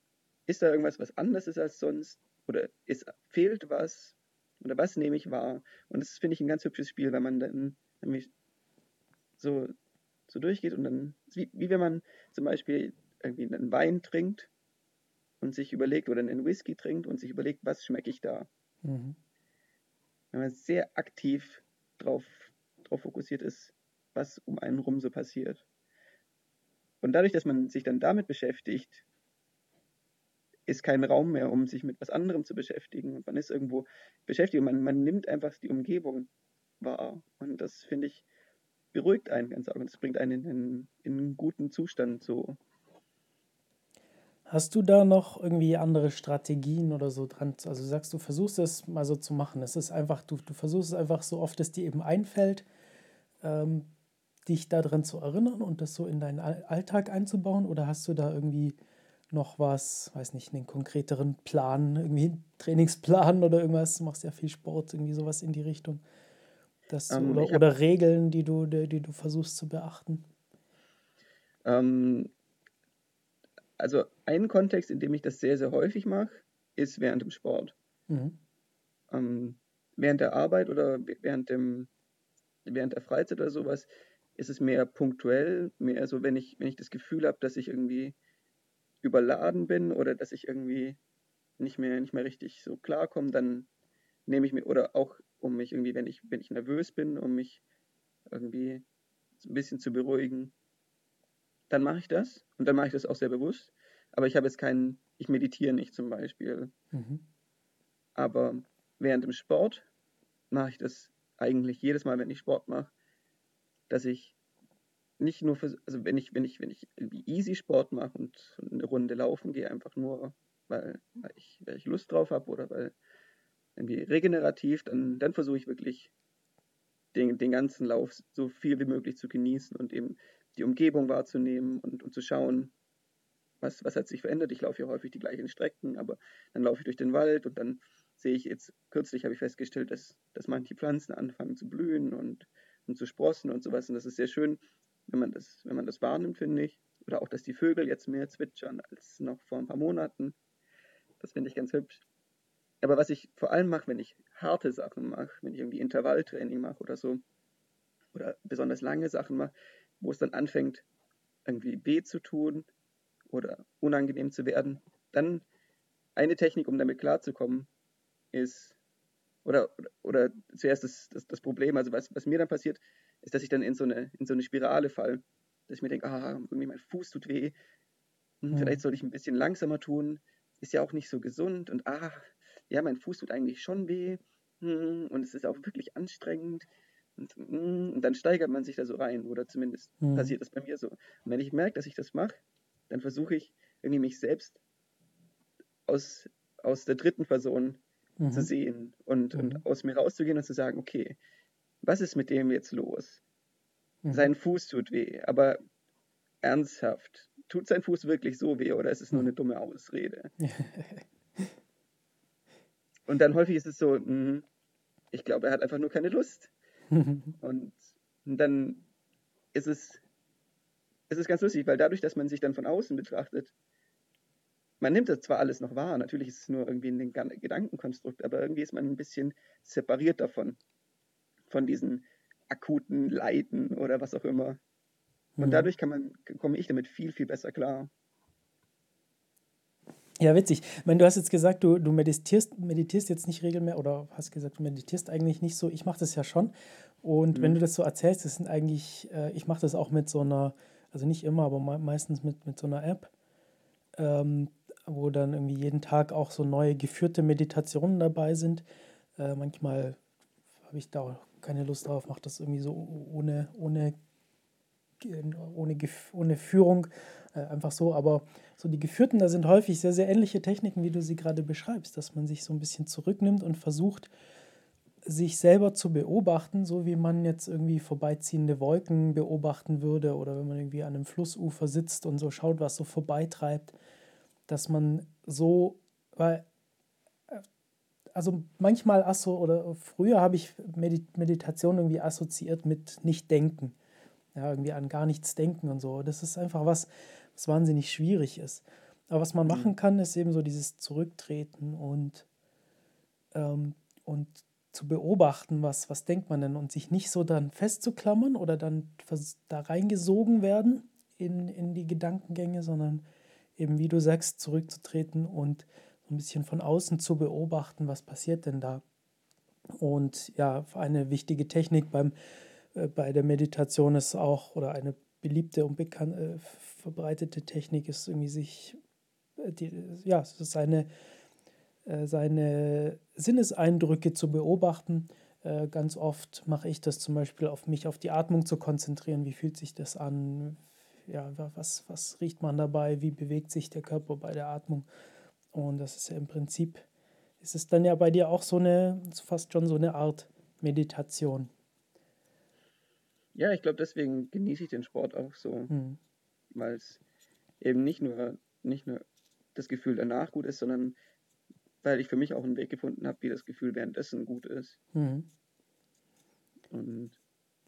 [SPEAKER 1] ist da irgendwas, was anders ist als sonst? Oder ist, fehlt was? Oder was nehme ich wahr? Und das finde ich ein ganz hübsches Spiel, wenn man dann nämlich so, so durchgeht und dann, wie, wie wenn man zum Beispiel irgendwie einen Wein trinkt und sich überlegt oder einen Whisky trinkt und sich überlegt, was schmecke ich da. Mhm. Wenn man sehr aktiv drauf, drauf fokussiert ist, was um einen rum so passiert. Und dadurch, dass man sich dann damit beschäftigt, ist kein Raum mehr, um sich mit was anderem zu beschäftigen. Und man ist irgendwo beschäftigt. Man, man nimmt einfach die Umgebung wahr. Und das finde ich beruhigt einen ganz arg. Und es bringt einen in, in einen guten Zustand so.
[SPEAKER 2] Hast du da noch irgendwie andere Strategien oder so dran? Also sagst du, versuchst es mal so zu machen. Es ist einfach, du, du versuchst es einfach so oft es dir eben einfällt, ähm, dich daran zu erinnern und das so in deinen Alltag einzubauen? Oder hast du da irgendwie noch was, weiß nicht, einen konkreteren Plan, irgendwie einen Trainingsplan oder irgendwas? Du machst ja viel Sport, irgendwie sowas in die Richtung. Das, ähm, oder, oder Regeln, die du, die, die, du versuchst zu beachten?
[SPEAKER 1] Ähm, also ein Kontext, in dem ich das sehr, sehr häufig mache, ist während dem Sport. Mhm. Ähm, während der Arbeit oder während, dem, während der Freizeit oder sowas ist es mehr punktuell, mehr so, wenn ich, wenn ich das Gefühl habe, dass ich irgendwie überladen bin oder dass ich irgendwie nicht mehr, nicht mehr richtig so klarkomme, dann nehme ich mir, oder auch um mich irgendwie, wenn ich, wenn ich nervös bin, um mich irgendwie ein bisschen zu beruhigen, dann mache ich das und dann mache ich das auch sehr bewusst. Aber ich habe jetzt keinen, ich meditiere nicht zum Beispiel. Mhm. Aber während dem Sport mache ich das eigentlich jedes Mal, wenn ich Sport mache, dass ich nicht nur für, also wenn ich, wenn ich, wenn ich irgendwie easy Sport mache und eine Runde laufen gehe, einfach nur, weil, weil, ich, weil ich Lust drauf habe oder weil irgendwie regenerativ, dann, dann versuche ich wirklich den, den ganzen Lauf so viel wie möglich zu genießen und eben die Umgebung wahrzunehmen und, und zu schauen, was, was hat sich verändert. Ich laufe ja häufig die gleichen Strecken, aber dann laufe ich durch den Wald und dann sehe ich jetzt, kürzlich habe ich festgestellt, dass, dass manche Pflanzen anfangen zu blühen und, und zu sprossen und sowas. Und das ist sehr schön, wenn man das, wenn man das wahrnimmt, finde ich. Oder auch, dass die Vögel jetzt mehr zwitschern als noch vor ein paar Monaten. Das finde ich ganz hübsch. Aber was ich vor allem mache, wenn ich harte Sachen mache, wenn ich irgendwie Intervalltraining mache oder so, oder besonders lange Sachen mache, wo es dann anfängt, irgendwie weh zu tun oder unangenehm zu werden, dann eine Technik, um damit klarzukommen, ist, oder, oder, oder zuerst das, das, das, Problem, also was, was mir dann passiert, ist, dass ich dann in so eine, in so eine Spirale falle, dass ich mir denke, ah, irgendwie mein Fuß tut weh, hm, mhm. vielleicht sollte ich ein bisschen langsamer tun, ist ja auch nicht so gesund und ah, ja, mein Fuß tut eigentlich schon weh hm, und es ist auch wirklich anstrengend und, hm, und, dann steigert man sich da so rein oder zumindest mhm. passiert das bei mir so. Und wenn ich merke, dass ich das mache, dann versuche ich irgendwie mich selbst aus, aus der dritten Person mhm. zu sehen und, mhm. und aus mir rauszugehen und zu sagen, okay, was ist mit dem jetzt los? Mhm. Sein Fuß tut weh, aber ernsthaft, tut sein Fuß wirklich so weh oder ist es nur eine dumme Ausrede? und dann häufig ist es so, mh, ich glaube, er hat einfach nur keine Lust. und dann ist es, ist es ganz lustig, weil dadurch, dass man sich dann von außen betrachtet, man nimmt das zwar alles noch wahr, natürlich ist es nur irgendwie ein Gedankenkonstrukt, aber irgendwie ist man ein bisschen separiert davon, von diesen akuten Leiden oder was auch immer. Und mhm. dadurch kann man, komme ich damit viel, viel besser klar.
[SPEAKER 2] Ja, witzig. Ich meine, du hast jetzt gesagt, du, du meditierst, meditierst jetzt nicht regelmäßig oder hast gesagt, du meditierst eigentlich nicht so. Ich mache das ja schon. Und mhm. wenn du das so erzählst, das sind eigentlich, äh, ich mache das auch mit so einer, also nicht immer, aber meistens mit, mit so einer App. Ähm, wo dann irgendwie jeden Tag auch so neue geführte Meditationen dabei sind. Äh, manchmal habe ich da keine Lust drauf, mache das irgendwie so ohne, ohne, ohne, ohne Führung, äh, einfach so. Aber so die geführten, da sind häufig sehr, sehr ähnliche Techniken, wie du sie gerade beschreibst, dass man sich so ein bisschen zurücknimmt und versucht, sich selber zu beobachten, so wie man jetzt irgendwie vorbeiziehende Wolken beobachten würde oder wenn man irgendwie an einem Flussufer sitzt und so schaut, was so vorbeitreibt dass man so, weil, also manchmal, asso, oder früher habe ich Meditation irgendwie assoziiert mit nicht denken. Ja, irgendwie an gar nichts denken und so. Das ist einfach was, was wahnsinnig schwierig ist. Aber was man mhm. machen kann, ist eben so dieses Zurücktreten und, ähm, und zu beobachten, was, was denkt man denn und sich nicht so dann festzuklammern oder dann da reingesogen werden in, in die Gedankengänge, sondern eben wie du sagst, zurückzutreten und ein bisschen von außen zu beobachten, was passiert denn da. Und ja, eine wichtige Technik beim, äh, bei der Meditation ist auch, oder eine beliebte und bekannt, äh, verbreitete Technik ist irgendwie sich die, ja, seine, äh, seine Sinneseindrücke zu beobachten. Äh, ganz oft mache ich das zum Beispiel auf mich, auf die Atmung zu konzentrieren. Wie fühlt sich das an? Ja, was, was riecht man dabei? Wie bewegt sich der Körper bei der Atmung? Und das ist ja im Prinzip, ist es dann ja bei dir auch so eine, fast schon so eine Art Meditation.
[SPEAKER 1] Ja, ich glaube, deswegen genieße ich den Sport auch so, hm. weil es eben nicht nur, nicht nur das Gefühl danach gut ist, sondern weil ich für mich auch einen Weg gefunden habe, wie das Gefühl währenddessen gut ist. Mhm. Und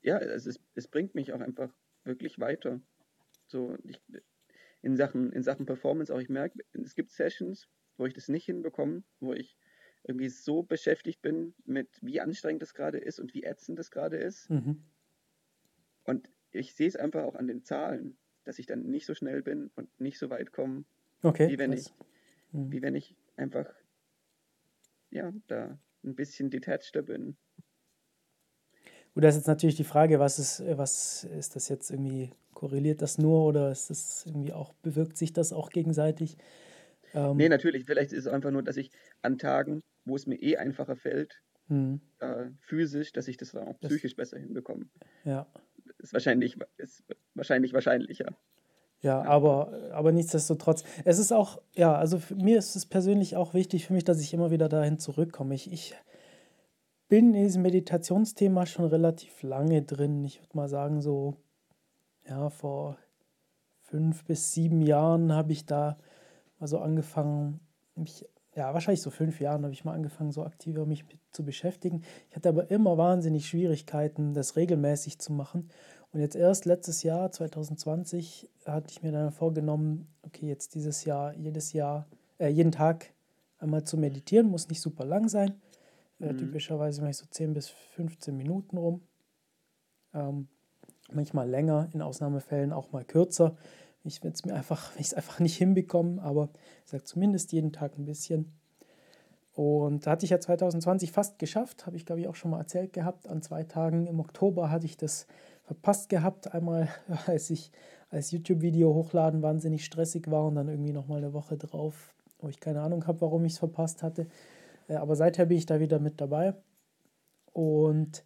[SPEAKER 1] ja, es, ist, es bringt mich auch einfach wirklich weiter. So, ich, in, Sachen, in Sachen Performance auch, ich merke, es gibt Sessions, wo ich das nicht hinbekomme, wo ich irgendwie so beschäftigt bin mit, wie anstrengend das gerade ist und wie ätzend das gerade ist. Mhm. Und ich sehe es einfach auch an den Zahlen, dass ich dann nicht so schnell bin und nicht so weit komme, okay, wie wenn ich, mhm. wie wenn ich einfach ja, da ein bisschen detacheder bin.
[SPEAKER 2] Gut, das ist jetzt natürlich die Frage, was ist, was ist das jetzt irgendwie, korreliert das nur oder ist das irgendwie auch, bewirkt sich das auch gegenseitig?
[SPEAKER 1] Ähm, nee, natürlich. Vielleicht ist es einfach nur, dass ich an Tagen, wo es mir eh einfacher fällt, hm. äh, physisch, dass ich das dann auch psychisch das, besser hinbekomme. Ja. Ist wahrscheinlich, ist wahrscheinlich wahrscheinlicher.
[SPEAKER 2] Ja, aber, aber nichtsdestotrotz, es ist auch, ja, also für mir ist es persönlich auch wichtig für mich, dass ich immer wieder dahin zurückkomme. Ich, ich bin in diesem Meditationsthema schon relativ lange drin. Ich würde mal sagen, so, ja, vor fünf bis sieben Jahren habe ich da mal so angefangen, mich, ja, wahrscheinlich so fünf Jahren habe ich mal angefangen, so aktiver mich zu beschäftigen. Ich hatte aber immer wahnsinnig Schwierigkeiten, das regelmäßig zu machen. Und jetzt erst letztes Jahr, 2020, hatte ich mir dann vorgenommen, okay, jetzt dieses Jahr, jedes Jahr, äh, jeden Tag einmal zu meditieren, muss nicht super lang sein. Äh, mhm. Typischerweise mache ich so 10 bis 15 Minuten rum. Ähm, manchmal länger, in Ausnahmefällen auch mal kürzer. Ich will es mir einfach, ich es einfach nicht hinbekommen, aber ich sage zumindest jeden Tag ein bisschen. Und da hatte ich ja 2020 fast geschafft, habe ich glaube ich auch schon mal erzählt gehabt. An zwei Tagen im Oktober hatte ich das verpasst gehabt. Einmal, als ich als YouTube-Video hochladen wahnsinnig stressig war und dann irgendwie nochmal eine Woche drauf, wo ich keine Ahnung habe, warum ich es verpasst hatte. Äh, aber seither bin ich da wieder mit dabei. Und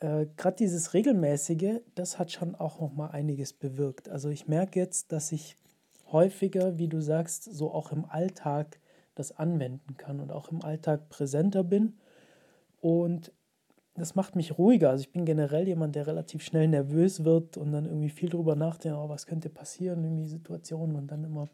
[SPEAKER 2] äh, gerade dieses regelmäßige, das hat schon auch nochmal einiges bewirkt. Also ich merke jetzt, dass ich häufiger, wie du sagst, so auch im Alltag das anwenden kann und auch im Alltag präsenter bin. Und das macht mich ruhiger. Also ich bin generell jemand, der relativ schnell nervös wird und dann irgendwie viel drüber nachdenkt, oh, was könnte passieren, irgendwie Situationen und dann immer,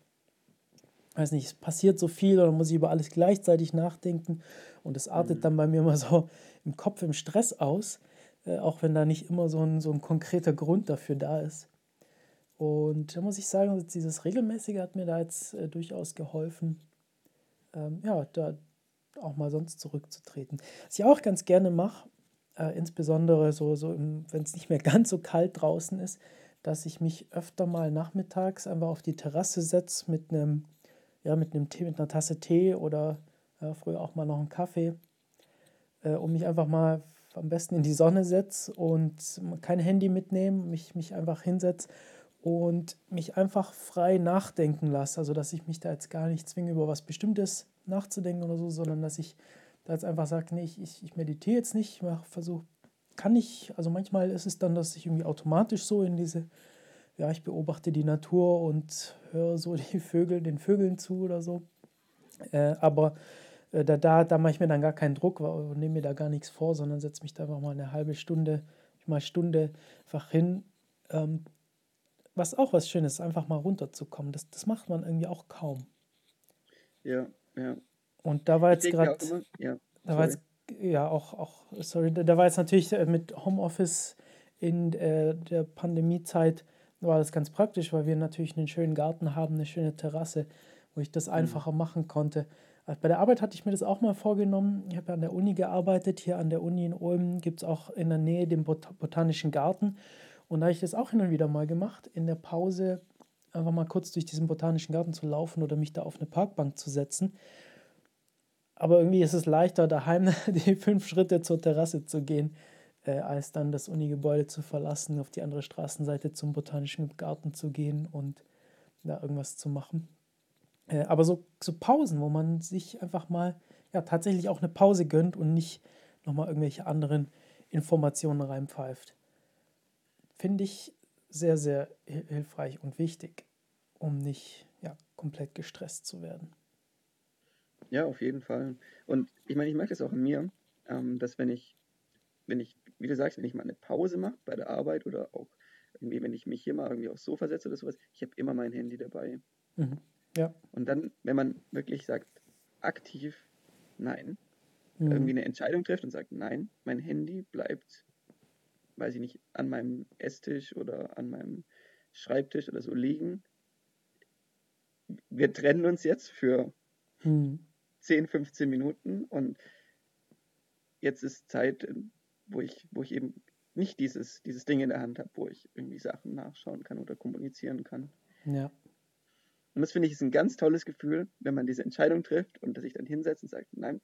[SPEAKER 2] weiß nicht, es passiert so viel oder muss ich über alles gleichzeitig nachdenken und es artet mhm. dann bei mir immer so im Kopf im Stress aus, äh, auch wenn da nicht immer so ein, so ein konkreter Grund dafür da ist. Und da muss ich sagen, dieses Regelmäßige hat mir da jetzt äh, durchaus geholfen, ähm, ja, da auch mal sonst zurückzutreten. Was ich auch ganz gerne mache, äh, insbesondere so, so wenn es nicht mehr ganz so kalt draußen ist, dass ich mich öfter mal nachmittags einfach auf die Terrasse setze mit einem, ja, mit einem Tee, mit einer Tasse Tee oder ja, früher auch mal noch einen Kaffee, äh, und mich einfach mal am besten in die Sonne setze und kein Handy mitnehme, mich, mich einfach hinsetze und mich einfach frei nachdenken lasse. Also dass ich mich da jetzt gar nicht zwinge, über was Bestimmtes nachzudenken oder so, sondern dass ich da jetzt einfach sagt, nee, ich, ich meditiere jetzt nicht, ich versuche, kann ich, also manchmal ist es dann, dass ich irgendwie automatisch so in diese, ja, ich beobachte die Natur und höre so die Vögel, den Vögeln zu oder so. Äh, aber da, da, da mache ich mir dann gar keinen Druck und nehme mir da gar nichts vor, sondern setze mich da einfach mal eine halbe Stunde, mal Stunde einfach hin. Ähm, was auch was Schönes, einfach mal runterzukommen. Das, das macht man irgendwie auch kaum.
[SPEAKER 1] Ja, ja.
[SPEAKER 2] Und da war jetzt gerade, ja, da war jetzt, ja, auch, auch, sorry, da war jetzt natürlich äh, mit Homeoffice in äh, der Pandemiezeit, war das ganz praktisch, weil wir natürlich einen schönen Garten haben, eine schöne Terrasse, wo ich das mhm. einfacher mhm. machen konnte. Also bei der Arbeit hatte ich mir das auch mal vorgenommen. Ich habe ja an der Uni gearbeitet. Hier an der Uni in Ulm gibt es auch in der Nähe den Bot Botanischen Garten. Und da habe ich das auch hin und wieder mal gemacht, in der Pause einfach mal kurz durch diesen Botanischen Garten zu laufen oder mich da auf eine Parkbank zu setzen. Aber irgendwie ist es leichter, daheim die fünf Schritte zur Terrasse zu gehen, äh, als dann das Uni-Gebäude zu verlassen, auf die andere Straßenseite zum Botanischen Garten zu gehen und da irgendwas zu machen. Äh, aber so, so Pausen, wo man sich einfach mal ja, tatsächlich auch eine Pause gönnt und nicht nochmal irgendwelche anderen Informationen reinpfeift. Finde ich sehr, sehr hilfreich und wichtig, um nicht ja, komplett gestresst zu werden.
[SPEAKER 1] Ja, auf jeden Fall. Und ich meine, ich merke das auch in mir, ähm, dass wenn ich, wenn ich, wie du sagst, wenn ich mal eine Pause mache bei der Arbeit oder auch irgendwie, wenn ich mich hier mal irgendwie aufs Sofa setze oder sowas, ich habe immer mein Handy dabei.
[SPEAKER 2] Mhm. Ja.
[SPEAKER 1] Und dann, wenn man wirklich sagt, aktiv nein, mhm. irgendwie eine Entscheidung trifft und sagt, nein, mein Handy bleibt, weiß ich nicht, an meinem Esstisch oder an meinem Schreibtisch oder so liegen. Wir trennen uns jetzt für mhm. 10, 15 Minuten und jetzt ist Zeit, wo ich, wo ich eben nicht dieses, dieses Ding in der Hand habe, wo ich irgendwie Sachen nachschauen kann oder kommunizieren kann.
[SPEAKER 2] Ja.
[SPEAKER 1] Und das finde ich ist ein ganz tolles Gefühl, wenn man diese Entscheidung trifft und sich dann hinsetzt und sagt, nein,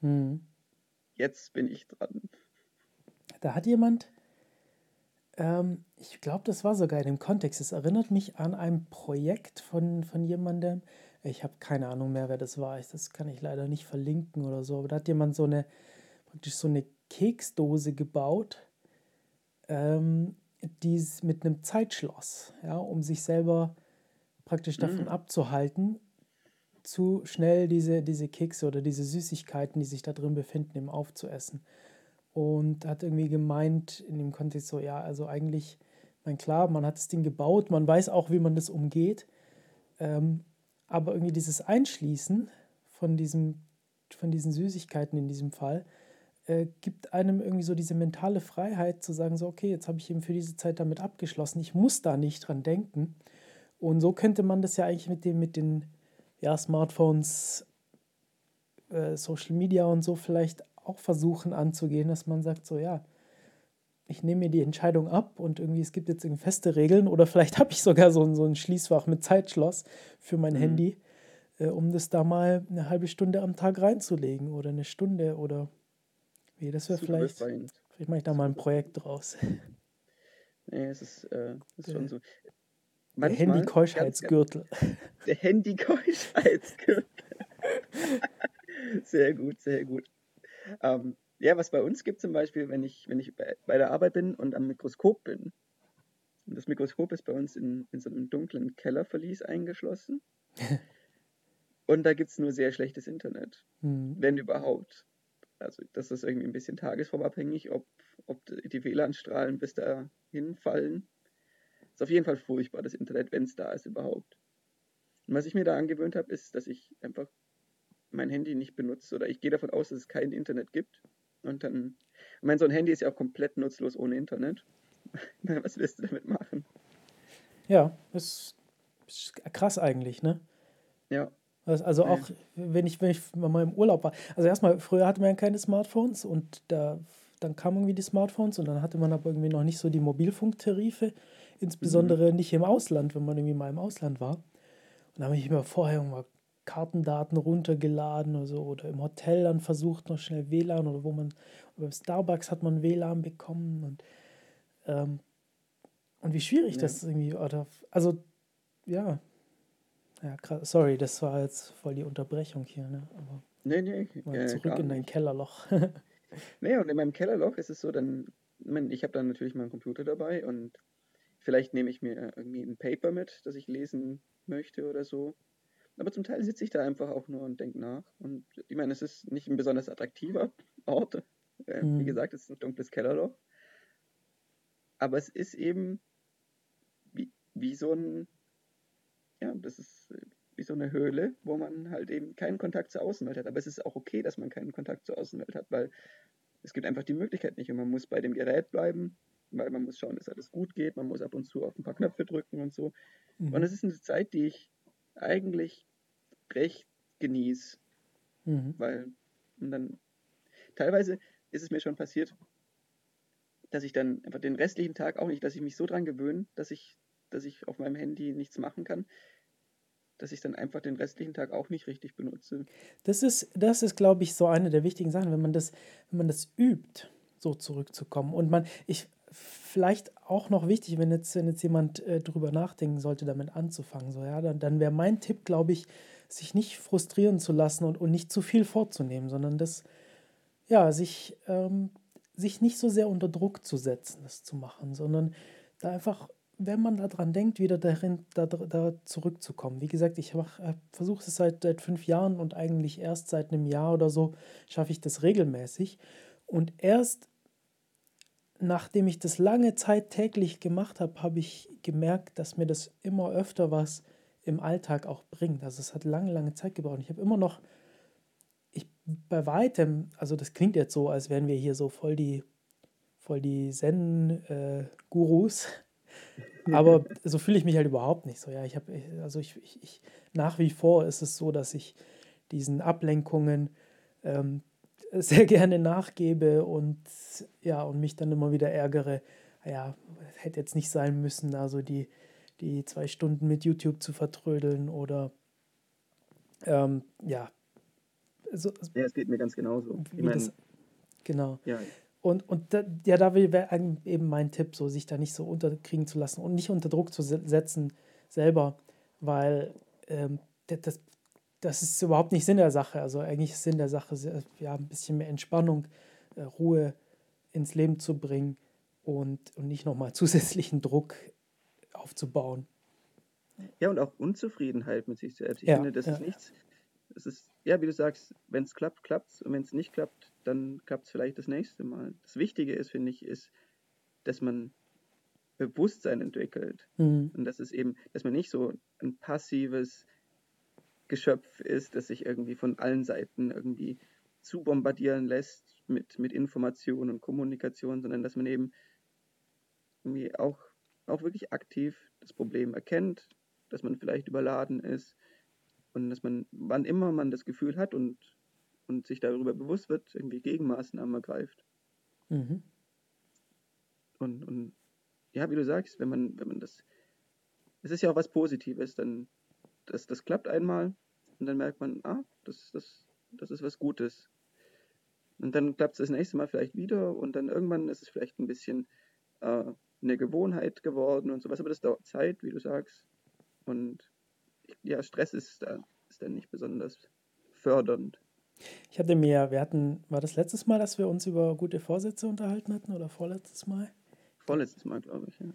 [SPEAKER 1] hm. jetzt bin ich dran.
[SPEAKER 2] Da hat jemand, ähm, ich glaube, das war sogar in dem Kontext, es erinnert mich an ein Projekt von, von jemandem, ich habe keine Ahnung mehr, wer das war, das kann ich leider nicht verlinken oder so, aber da hat jemand so eine, praktisch so eine Keksdose gebaut, ähm, die mit einem Zeitschloss, ja, um sich selber praktisch davon mhm. abzuhalten, zu schnell diese, diese Kekse oder diese Süßigkeiten, die sich da drin befinden, eben aufzuessen. Und hat irgendwie gemeint, in dem Kontext so, ja, also eigentlich, mein klar, man hat das Ding gebaut, man weiß auch, wie man das umgeht, ähm, aber irgendwie dieses Einschließen von, diesem, von diesen Süßigkeiten in diesem Fall, äh, gibt einem irgendwie so diese mentale Freiheit zu sagen, so, okay, jetzt habe ich eben für diese Zeit damit abgeschlossen, ich muss da nicht dran denken. Und so könnte man das ja eigentlich mit, dem, mit den ja, Smartphones, äh, Social Media und so vielleicht auch versuchen anzugehen, dass man sagt, so ja, ich nehme mir die Entscheidung ab und irgendwie es gibt jetzt irgendwie feste Regeln oder vielleicht habe ich sogar so ein, so ein Schließfach mit Zeitschloss für mein mhm. Handy, äh, um das da mal eine halbe Stunde am Tag reinzulegen oder eine Stunde oder wie, das wäre vielleicht, vielleicht mache ich da mal ein Projekt draus.
[SPEAKER 1] Nee, es ist, äh, ist schon so.
[SPEAKER 2] Der Handy-Keuschheitsgürtel.
[SPEAKER 1] Der Handy-Keuschheitsgürtel. sehr gut, sehr gut. Ähm, ja, was bei uns gibt zum Beispiel, wenn ich, wenn ich bei der Arbeit bin und am Mikroskop bin. Und das Mikroskop ist bei uns in, in so einem dunklen Kellerverlies eingeschlossen. und da gibt es nur sehr schlechtes Internet. Mhm. Wenn überhaupt. Also das ist irgendwie ein bisschen tagesformabhängig, ob, ob die WLAN-Strahlen bis dahin fallen. Ist auf jeden Fall furchtbar, das Internet, wenn es da ist überhaupt. Und was ich mir da angewöhnt habe, ist, dass ich einfach mein Handy nicht benutze oder ich gehe davon aus, dass es kein Internet gibt. Und dann, ich meine, so ein Handy ist ja auch komplett nutzlos ohne Internet. was willst du damit machen?
[SPEAKER 2] Ja, das ist krass eigentlich, ne?
[SPEAKER 1] Ja.
[SPEAKER 2] Also auch, wenn ich, wenn ich mal im Urlaub war. Also erstmal, früher hatte man ja keine Smartphones und da, dann kamen irgendwie die Smartphones und dann hatte man aber irgendwie noch nicht so die Mobilfunktarife. Insbesondere mhm. nicht im Ausland, wenn man irgendwie mal im Ausland war. Und da habe ich immer vorher mal Kartendaten runtergeladen oder so oder im Hotel dann versucht noch schnell WLAN oder wo man, beim Starbucks hat man WLAN bekommen und, ähm, und wie schwierig ja. das irgendwie, oder, also ja, ja, krass, sorry, das war jetzt voll die Unterbrechung hier, ne? Aber
[SPEAKER 1] nee, nee,
[SPEAKER 2] mal zurück in dein Kellerloch.
[SPEAKER 1] nee, und in meinem Kellerloch ist es so, dann, ich habe dann natürlich meinen Computer dabei und Vielleicht nehme ich mir irgendwie ein Paper mit, das ich lesen möchte oder so. Aber zum Teil sitze ich da einfach auch nur und denke nach. Und ich meine, es ist nicht ein besonders attraktiver Ort. Äh, mhm. Wie gesagt, es ist ein dunkles Kellerloch. Aber es ist eben wie, wie so ein, ja, das ist wie so eine Höhle, wo man halt eben keinen Kontakt zur Außenwelt hat. Aber es ist auch okay, dass man keinen Kontakt zur Außenwelt hat, weil es gibt einfach die Möglichkeit nicht und man muss bei dem Gerät bleiben weil man muss schauen, dass alles gut geht, man muss ab und zu auf ein paar Knöpfe drücken und so. Mhm. Und es ist eine Zeit, die ich eigentlich recht genieße, mhm. weil und dann teilweise ist es mir schon passiert, dass ich dann einfach den restlichen Tag auch nicht, dass ich mich so dran gewöhne, dass ich, dass ich auf meinem Handy nichts machen kann, dass ich dann einfach den restlichen Tag auch nicht richtig benutze.
[SPEAKER 2] Das ist, das ist, glaube ich, so eine der wichtigen Sachen, wenn man das, wenn man das übt, so zurückzukommen. Und man, ich, vielleicht auch noch wichtig, wenn jetzt, wenn jetzt jemand äh, drüber nachdenken sollte, damit anzufangen, so, ja, dann, dann wäre mein Tipp, glaube ich, sich nicht frustrieren zu lassen und, und nicht zu viel vorzunehmen, sondern das, ja, sich, ähm, sich nicht so sehr unter Druck zu setzen, das zu machen, sondern da einfach, wenn man daran denkt, wieder darin, da, da zurückzukommen. Wie gesagt, ich äh, versuche es seit, seit fünf Jahren und eigentlich erst seit einem Jahr oder so schaffe ich das regelmäßig. Und erst nachdem ich das lange Zeit täglich gemacht habe, habe ich gemerkt, dass mir das immer öfter was im Alltag auch bringt. Also es hat lange, lange Zeit gebraucht. Ich habe immer noch, ich bei weitem, also das klingt jetzt so, als wären wir hier so voll die, voll die Zen-Gurus. Aber so fühle ich mich halt überhaupt nicht so. Ja, ich habe, also ich, ich, ich, nach wie vor ist es so, dass ich diesen Ablenkungen ähm, sehr gerne nachgebe und ja, und mich dann immer wieder ärgere. Ja, hätte jetzt nicht sein müssen, also die, die zwei Stunden mit YouTube zu vertrödeln oder ähm, ja.
[SPEAKER 1] So, ja, es geht mir ganz genauso. Ich mein, das,
[SPEAKER 2] genau. Ja. Und, und da, ja, da wäre eben mein Tipp, so sich da nicht so unterkriegen zu lassen und nicht unter Druck zu setzen selber, weil ähm, das, das ist überhaupt nicht Sinn der Sache. Also eigentlich ist Sinn der Sache, ja, ein bisschen mehr Entspannung, äh, Ruhe ins Leben zu bringen und, und nicht nochmal zusätzlichen Druck aufzubauen.
[SPEAKER 1] Ja, und auch Unzufriedenheit mit sich selbst. Ich ja, finde, das ja. ist nichts. Das ist, ja, wie du sagst, wenn es klappt, klappt es. Und wenn es nicht klappt, dann klappt es vielleicht das nächste Mal. Das Wichtige ist, finde ich, ist, dass man Bewusstsein entwickelt. Mhm. Und das ist eben, dass man nicht so ein passives, Geschöpf ist, das sich irgendwie von allen Seiten irgendwie zu bombardieren lässt mit, mit Information und Kommunikation, sondern dass man eben irgendwie auch, auch wirklich aktiv das Problem erkennt, dass man vielleicht überladen ist und dass man, wann immer man das Gefühl hat und, und sich darüber bewusst wird, irgendwie Gegenmaßnahmen ergreift. Mhm. Und, und ja, wie du sagst, wenn man, wenn man das, es ist ja auch was Positives, dann das, das klappt einmal und dann merkt man, ah, das, das, das ist was Gutes. Und dann klappt es das nächste Mal vielleicht wieder und dann irgendwann ist es vielleicht ein bisschen äh, eine Gewohnheit geworden und sowas, aber das dauert Zeit, wie du sagst. Und ja, Stress ist, da, ist dann nicht besonders fördernd.
[SPEAKER 2] Ich hatte mir, wir hatten, war das letztes Mal, dass wir uns über gute Vorsätze unterhalten hatten oder vorletztes Mal?
[SPEAKER 1] Vorletztes Mal, glaube ich, ja.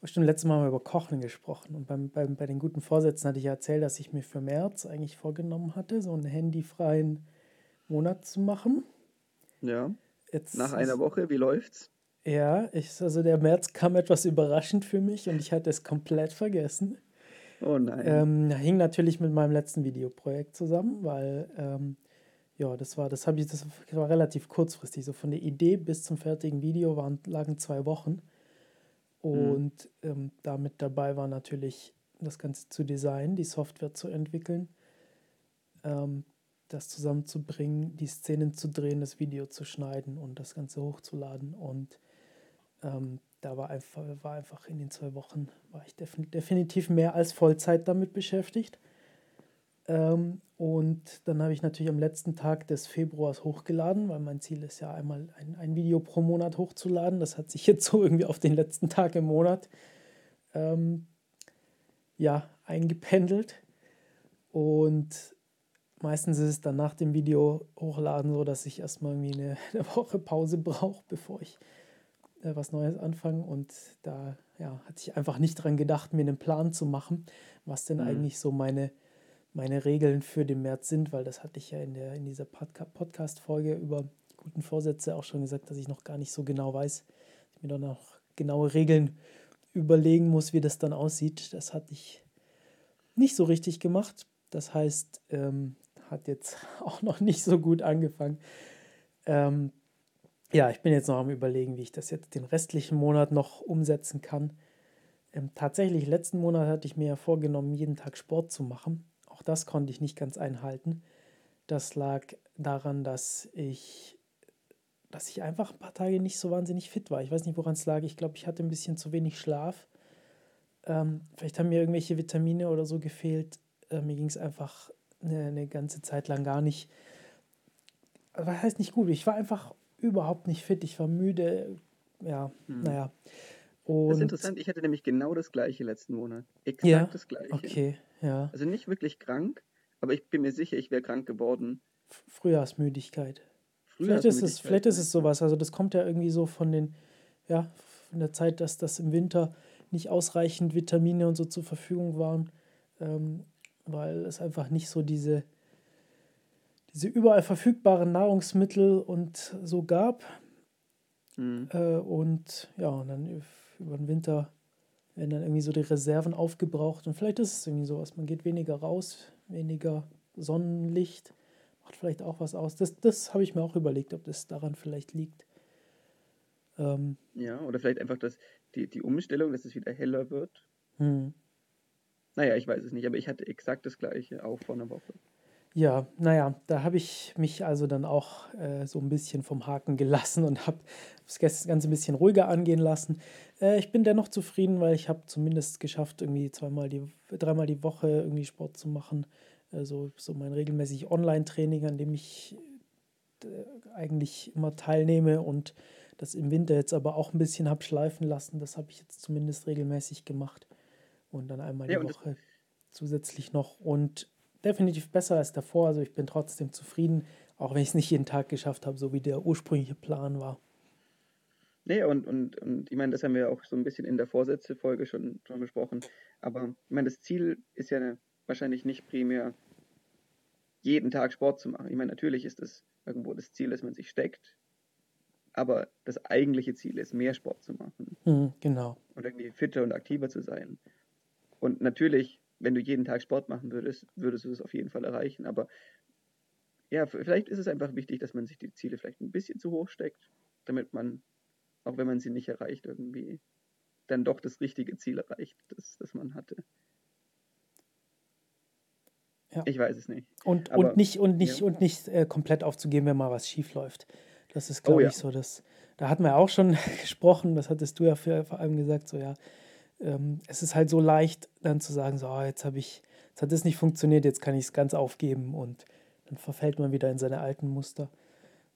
[SPEAKER 2] Bestimmt letztes Mal haben wir über Kochen gesprochen. Und beim, beim, bei den guten Vorsätzen hatte ich ja erzählt, dass ich mir für März eigentlich vorgenommen hatte, so einen handyfreien Monat zu machen.
[SPEAKER 1] Ja. Jetzt Nach einer Woche, wie läuft's?
[SPEAKER 2] Ja, ich, also der März kam etwas überraschend für mich und ich hatte es komplett vergessen.
[SPEAKER 1] Oh nein.
[SPEAKER 2] Ähm, hing natürlich mit meinem letzten Videoprojekt zusammen, weil ähm, ja, das war, das habe ich, das war relativ kurzfristig. So von der Idee bis zum fertigen Video waren, lagen zwei Wochen. Mhm. Und ähm, damit dabei war natürlich das Ganze zu designen, die Software zu entwickeln, ähm, das zusammenzubringen, die Szenen zu drehen, das Video zu schneiden und das Ganze hochzuladen. Und ähm, da war einfach, war einfach in den zwei Wochen, war ich definitiv mehr als Vollzeit damit beschäftigt. Ähm, und dann habe ich natürlich am letzten Tag des Februars hochgeladen, weil mein Ziel ist ja einmal ein, ein Video pro Monat hochzuladen. Das hat sich jetzt so irgendwie auf den letzten Tag im Monat ähm, ja, eingependelt. Und meistens ist es dann nach dem Video hochladen so, dass ich erstmal irgendwie eine, eine Woche Pause brauche, bevor ich äh, was Neues anfange. Und da ja, hatte ich einfach nicht dran gedacht, mir einen Plan zu machen, was denn mhm. eigentlich so meine meine Regeln für den März sind, weil das hatte ich ja in, der, in dieser Podcast-Folge über guten Vorsätze auch schon gesagt, dass ich noch gar nicht so genau weiß, ich mir dann noch genaue Regeln überlegen muss, wie das dann aussieht. Das hatte ich nicht so richtig gemacht. Das heißt, ähm, hat jetzt auch noch nicht so gut angefangen. Ähm, ja, ich bin jetzt noch am Überlegen, wie ich das jetzt den restlichen Monat noch umsetzen kann. Ähm, tatsächlich, letzten Monat hatte ich mir ja vorgenommen, jeden Tag Sport zu machen. Das konnte ich nicht ganz einhalten. Das lag daran, dass ich, dass ich einfach ein paar Tage nicht so wahnsinnig fit war. Ich weiß nicht, woran es lag. Ich glaube, ich hatte ein bisschen zu wenig Schlaf. Ähm, vielleicht haben mir irgendwelche Vitamine oder so gefehlt. Äh, mir ging es einfach eine, eine, ganze Zeit lang gar nicht. Was heißt nicht gut? Ich war einfach überhaupt nicht fit. Ich war müde. Ja, hm. naja.
[SPEAKER 1] Und das ist interessant, ich hatte nämlich genau das gleiche letzten Monat. Exakt ja? das gleiche.
[SPEAKER 2] Okay, ja.
[SPEAKER 1] Also nicht wirklich krank, aber ich bin mir sicher, ich wäre krank geworden.
[SPEAKER 2] Frühjahrsmüdigkeit. Vielleicht ist es, vielleicht ist es sowas. Also das kommt ja irgendwie so von den, ja, von der Zeit, dass das im Winter nicht ausreichend Vitamine und so zur Verfügung waren, ähm, weil es einfach nicht so diese, diese überall verfügbaren Nahrungsmittel und so gab. Mhm. Äh, und ja, und dann über den Winter werden dann irgendwie so die Reserven aufgebraucht. Und vielleicht ist es irgendwie sowas. Man geht weniger raus, weniger Sonnenlicht, macht vielleicht auch was aus. Das, das habe ich mir auch überlegt, ob das daran vielleicht liegt.
[SPEAKER 1] Ähm, ja, oder vielleicht einfach das, die, die Umstellung, dass es wieder heller wird. Hm. Naja, ich weiß es nicht, aber ich hatte exakt das gleiche auch vor einer Woche.
[SPEAKER 2] Ja, naja, da habe ich mich also dann auch äh, so ein bisschen vom Haken gelassen und habe das Ganze ein bisschen ruhiger angehen lassen. Äh, ich bin dennoch zufrieden, weil ich habe zumindest geschafft, irgendwie zweimal die, dreimal die Woche irgendwie Sport zu machen. Also so mein regelmäßig Online-Training, an dem ich äh, eigentlich immer teilnehme und das im Winter jetzt aber auch ein bisschen habe schleifen lassen. Das habe ich jetzt zumindest regelmäßig gemacht. Und dann einmal ja, die Woche zusätzlich noch. Und definitiv besser als davor. Also ich bin trotzdem zufrieden, auch wenn ich es nicht jeden Tag geschafft habe, so wie der ursprüngliche Plan war.
[SPEAKER 1] Nee, und, und, und ich meine, das haben wir auch so ein bisschen in der Vorsätze-Folge schon, schon besprochen. Aber ich meine, das Ziel ist ja wahrscheinlich nicht primär, jeden Tag Sport zu machen. Ich meine, natürlich ist das irgendwo das Ziel, das man sich steckt. Aber das eigentliche Ziel ist, mehr Sport zu machen.
[SPEAKER 2] Mhm, genau.
[SPEAKER 1] Und irgendwie fitter und aktiver zu sein. Und natürlich wenn du jeden Tag Sport machen würdest, würdest du es auf jeden Fall erreichen. Aber ja, vielleicht ist es einfach wichtig, dass man sich die Ziele vielleicht ein bisschen zu hoch steckt, damit man, auch wenn man sie nicht erreicht, irgendwie dann doch das richtige Ziel erreicht, das, das man hatte. Ja. Ich weiß es nicht.
[SPEAKER 2] Und, Aber, und nicht, und nicht, ja. und nicht äh, komplett aufzugeben, wenn mal was schief läuft. Das ist, glaube oh, ich, ja. so das. Da hatten wir auch schon gesprochen, das hattest du ja vor allem gesagt, so ja, ähm, es ist halt so leicht, dann zu sagen, so, oh, jetzt habe ich, jetzt hat das nicht funktioniert, jetzt kann ich es ganz aufgeben und dann verfällt man wieder in seine alten Muster.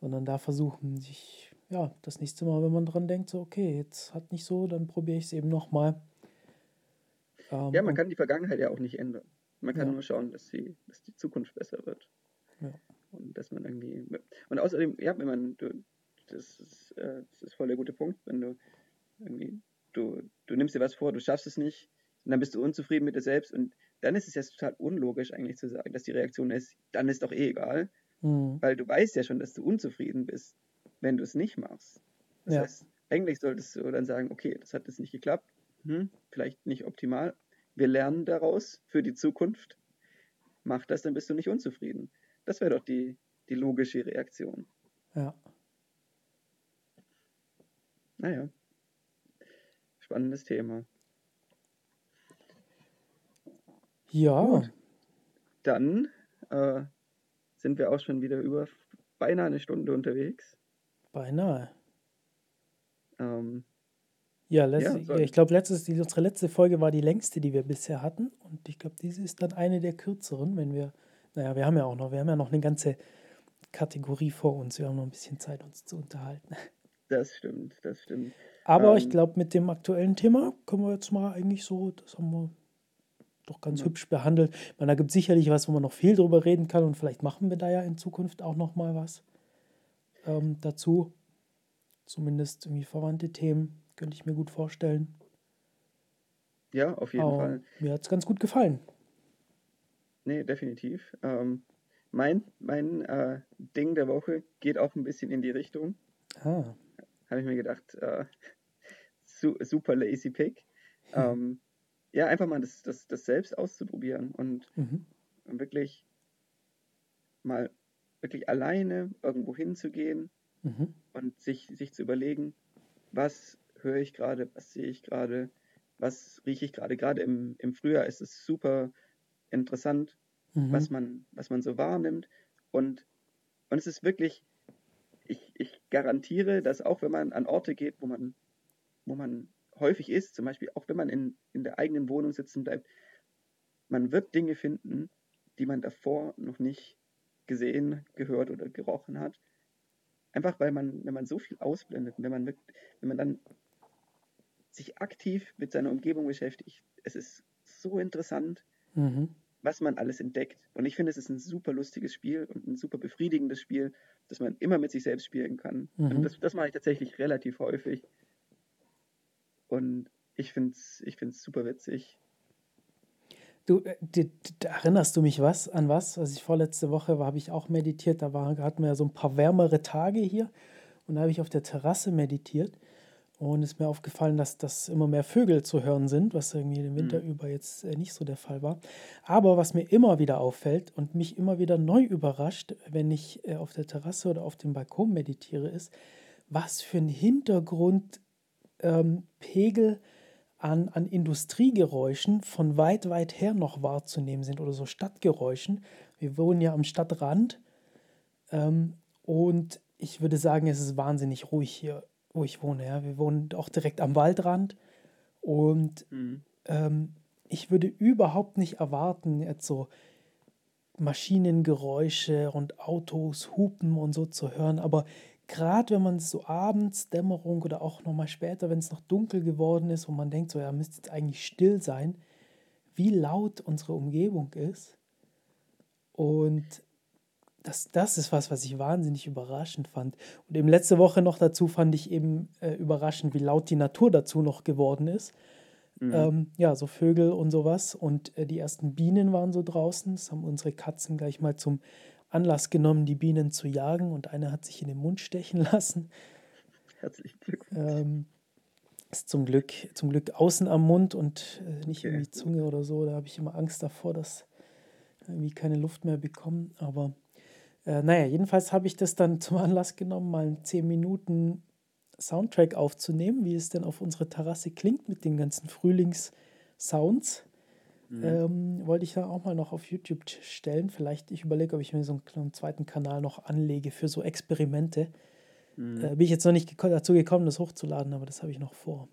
[SPEAKER 2] Sondern da versuchen, sich, ja, das nächste Mal, wenn man dran denkt, so, okay, jetzt hat nicht so, dann probiere ich es eben nochmal.
[SPEAKER 1] Ähm, ja, man kann die Vergangenheit ja auch nicht ändern. Man kann ja. nur schauen, dass, sie, dass die Zukunft besser wird. Ja. Und dass man irgendwie. Und außerdem, ja, wenn man, du, das ist, äh, das ist voll der gute Punkt, wenn du irgendwie du, du nimmst dir was vor, du schaffst es nicht und dann bist du unzufrieden mit dir selbst und dann ist es ja total unlogisch eigentlich zu sagen, dass die Reaktion ist, dann ist doch eh egal, mhm. weil du weißt ja schon, dass du unzufrieden bist, wenn du es nicht machst. Das ja. heißt, eigentlich solltest du dann sagen, okay, das hat jetzt nicht geklappt, hm, vielleicht nicht optimal, wir lernen daraus für die Zukunft, mach das, dann bist du nicht unzufrieden. Das wäre doch die, die logische Reaktion.
[SPEAKER 2] Ja.
[SPEAKER 1] Naja spannendes Thema.
[SPEAKER 2] Ja. Gut.
[SPEAKER 1] Dann äh, sind wir auch schon wieder über beinahe eine Stunde unterwegs.
[SPEAKER 2] Beinahe. Ähm, ja, ja so ich glaube, unsere letzte Folge war die längste, die wir bisher hatten. Und ich glaube, diese ist dann eine der kürzeren, wenn wir, naja, wir haben ja auch noch, wir haben ja noch eine ganze Kategorie vor uns. Wir haben noch ein bisschen Zeit, uns zu unterhalten.
[SPEAKER 1] Das stimmt, das stimmt.
[SPEAKER 2] Aber ähm, ich glaube, mit dem aktuellen Thema können wir jetzt mal eigentlich so, das haben wir doch ganz ja. hübsch behandelt. meine, da gibt es sicherlich was, wo man noch viel drüber reden kann und vielleicht machen wir da ja in Zukunft auch noch mal was ähm, dazu. Zumindest irgendwie verwandte Themen, könnte ich mir gut vorstellen.
[SPEAKER 1] Ja, auf jeden
[SPEAKER 2] Aber
[SPEAKER 1] Fall.
[SPEAKER 2] Mir hat es ganz gut gefallen.
[SPEAKER 1] Nee, definitiv. Ähm, mein mein äh, Ding der Woche geht auch ein bisschen in die Richtung. Ah habe ich mir gedacht, äh, su super lazy pick. Hm. Ähm, ja, einfach mal das, das, das selbst auszuprobieren und mhm. wirklich mal wirklich alleine irgendwo hinzugehen mhm. und sich, sich zu überlegen, was höre ich gerade, was sehe ich gerade, was rieche ich gerade. Gerade im, im Frühjahr ist es super interessant, mhm. was, man, was man so wahrnimmt. Und, und es ist wirklich ich, garantiere, dass auch wenn man an Orte geht, wo man, wo man häufig ist, zum Beispiel auch wenn man in, in der eigenen Wohnung sitzen bleibt, man wird Dinge finden, die man davor noch nicht gesehen, gehört oder gerochen hat. Einfach weil man, wenn man so viel ausblendet, wenn man, wenn man dann sich aktiv mit seiner Umgebung beschäftigt, es ist so interessant, mhm. Was man alles entdeckt. Und ich finde, es ist ein super lustiges Spiel und ein super befriedigendes Spiel, das man immer mit sich selbst spielen kann.
[SPEAKER 2] Mhm.
[SPEAKER 1] Und das, das mache ich tatsächlich relativ häufig. Und ich finde es ich find's super witzig.
[SPEAKER 2] Du, äh, die, die, erinnerst du mich was an was? Als ich vorletzte Woche war, habe ich auch meditiert. Da war, hatten wir ja so ein paar wärmere Tage hier. Und da habe ich auf der Terrasse meditiert. Und ist mir aufgefallen, dass, dass immer mehr Vögel zu hören sind, was irgendwie den Winter
[SPEAKER 1] Mhm.
[SPEAKER 2] über jetzt äh, nicht so der Fall war. Aber was mir immer wieder auffällt und mich immer wieder neu überrascht, wenn ich äh, auf der Terrasse oder auf dem Balkon meditiere, ist, was für ein Hintergrundpegel ähm, Pegel an, an Industriegeräuschen von weit, weit her noch wahrzunehmen sind oder so Stadtgeräuschen. Wir wohnen ja am Stadtrand ähm, und ich würde sagen, es ist wahnsinnig ruhig hier, wo ich wohne. Ja. Wir wohnen auch direkt am Waldrand und
[SPEAKER 1] Mhm.
[SPEAKER 2] ähm, ich würde überhaupt nicht erwarten, jetzt so Maschinengeräusche und Autos, Hupen und so zu hören. Aber gerade wenn man so abends, Dämmerung oder auch nochmal später, wenn es noch dunkel geworden ist und man denkt, so ja, müsste jetzt eigentlich still sein, wie laut unsere Umgebung ist. Und das, das ist was, was ich wahnsinnig überraschend fand. Und eben letzte Woche noch dazu fand ich eben äh, überraschend, wie laut die Natur dazu noch geworden ist.
[SPEAKER 1] Mhm.
[SPEAKER 2] Ähm, ja, so Vögel und sowas. Und äh, die ersten Bienen waren so draußen. Das haben unsere Katzen gleich mal zum Anlass genommen, die Bienen zu jagen. Und eine hat sich in den Mund stechen lassen.
[SPEAKER 1] Herzlichen Glückwunsch.
[SPEAKER 2] Ähm, ist zum Glück, zum Glück außen am Mund und äh, nicht
[SPEAKER 1] Okay,
[SPEAKER 2] irgendwie
[SPEAKER 1] gut.
[SPEAKER 2] Zunge oder so. Da habe ich immer Angst davor, dass irgendwie keine Luft mehr bekommen. Aber äh, naja, jedenfalls habe ich das dann zum Anlass genommen, mal einen 10 Minuten Soundtrack aufzunehmen, wie es denn auf unserer Terrasse klingt mit den ganzen Frühlingssounds.
[SPEAKER 1] Mhm.
[SPEAKER 2] Ähm, wollte ich dann auch mal noch auf YouTube stellen. Vielleicht, ich überlege, ob ich mir so einen zweiten Kanal noch anlege für so Experimente.
[SPEAKER 1] Mhm.
[SPEAKER 2] Äh, bin ich jetzt noch nicht geko dazu gekommen, das hochzuladen, aber das habe ich noch vor.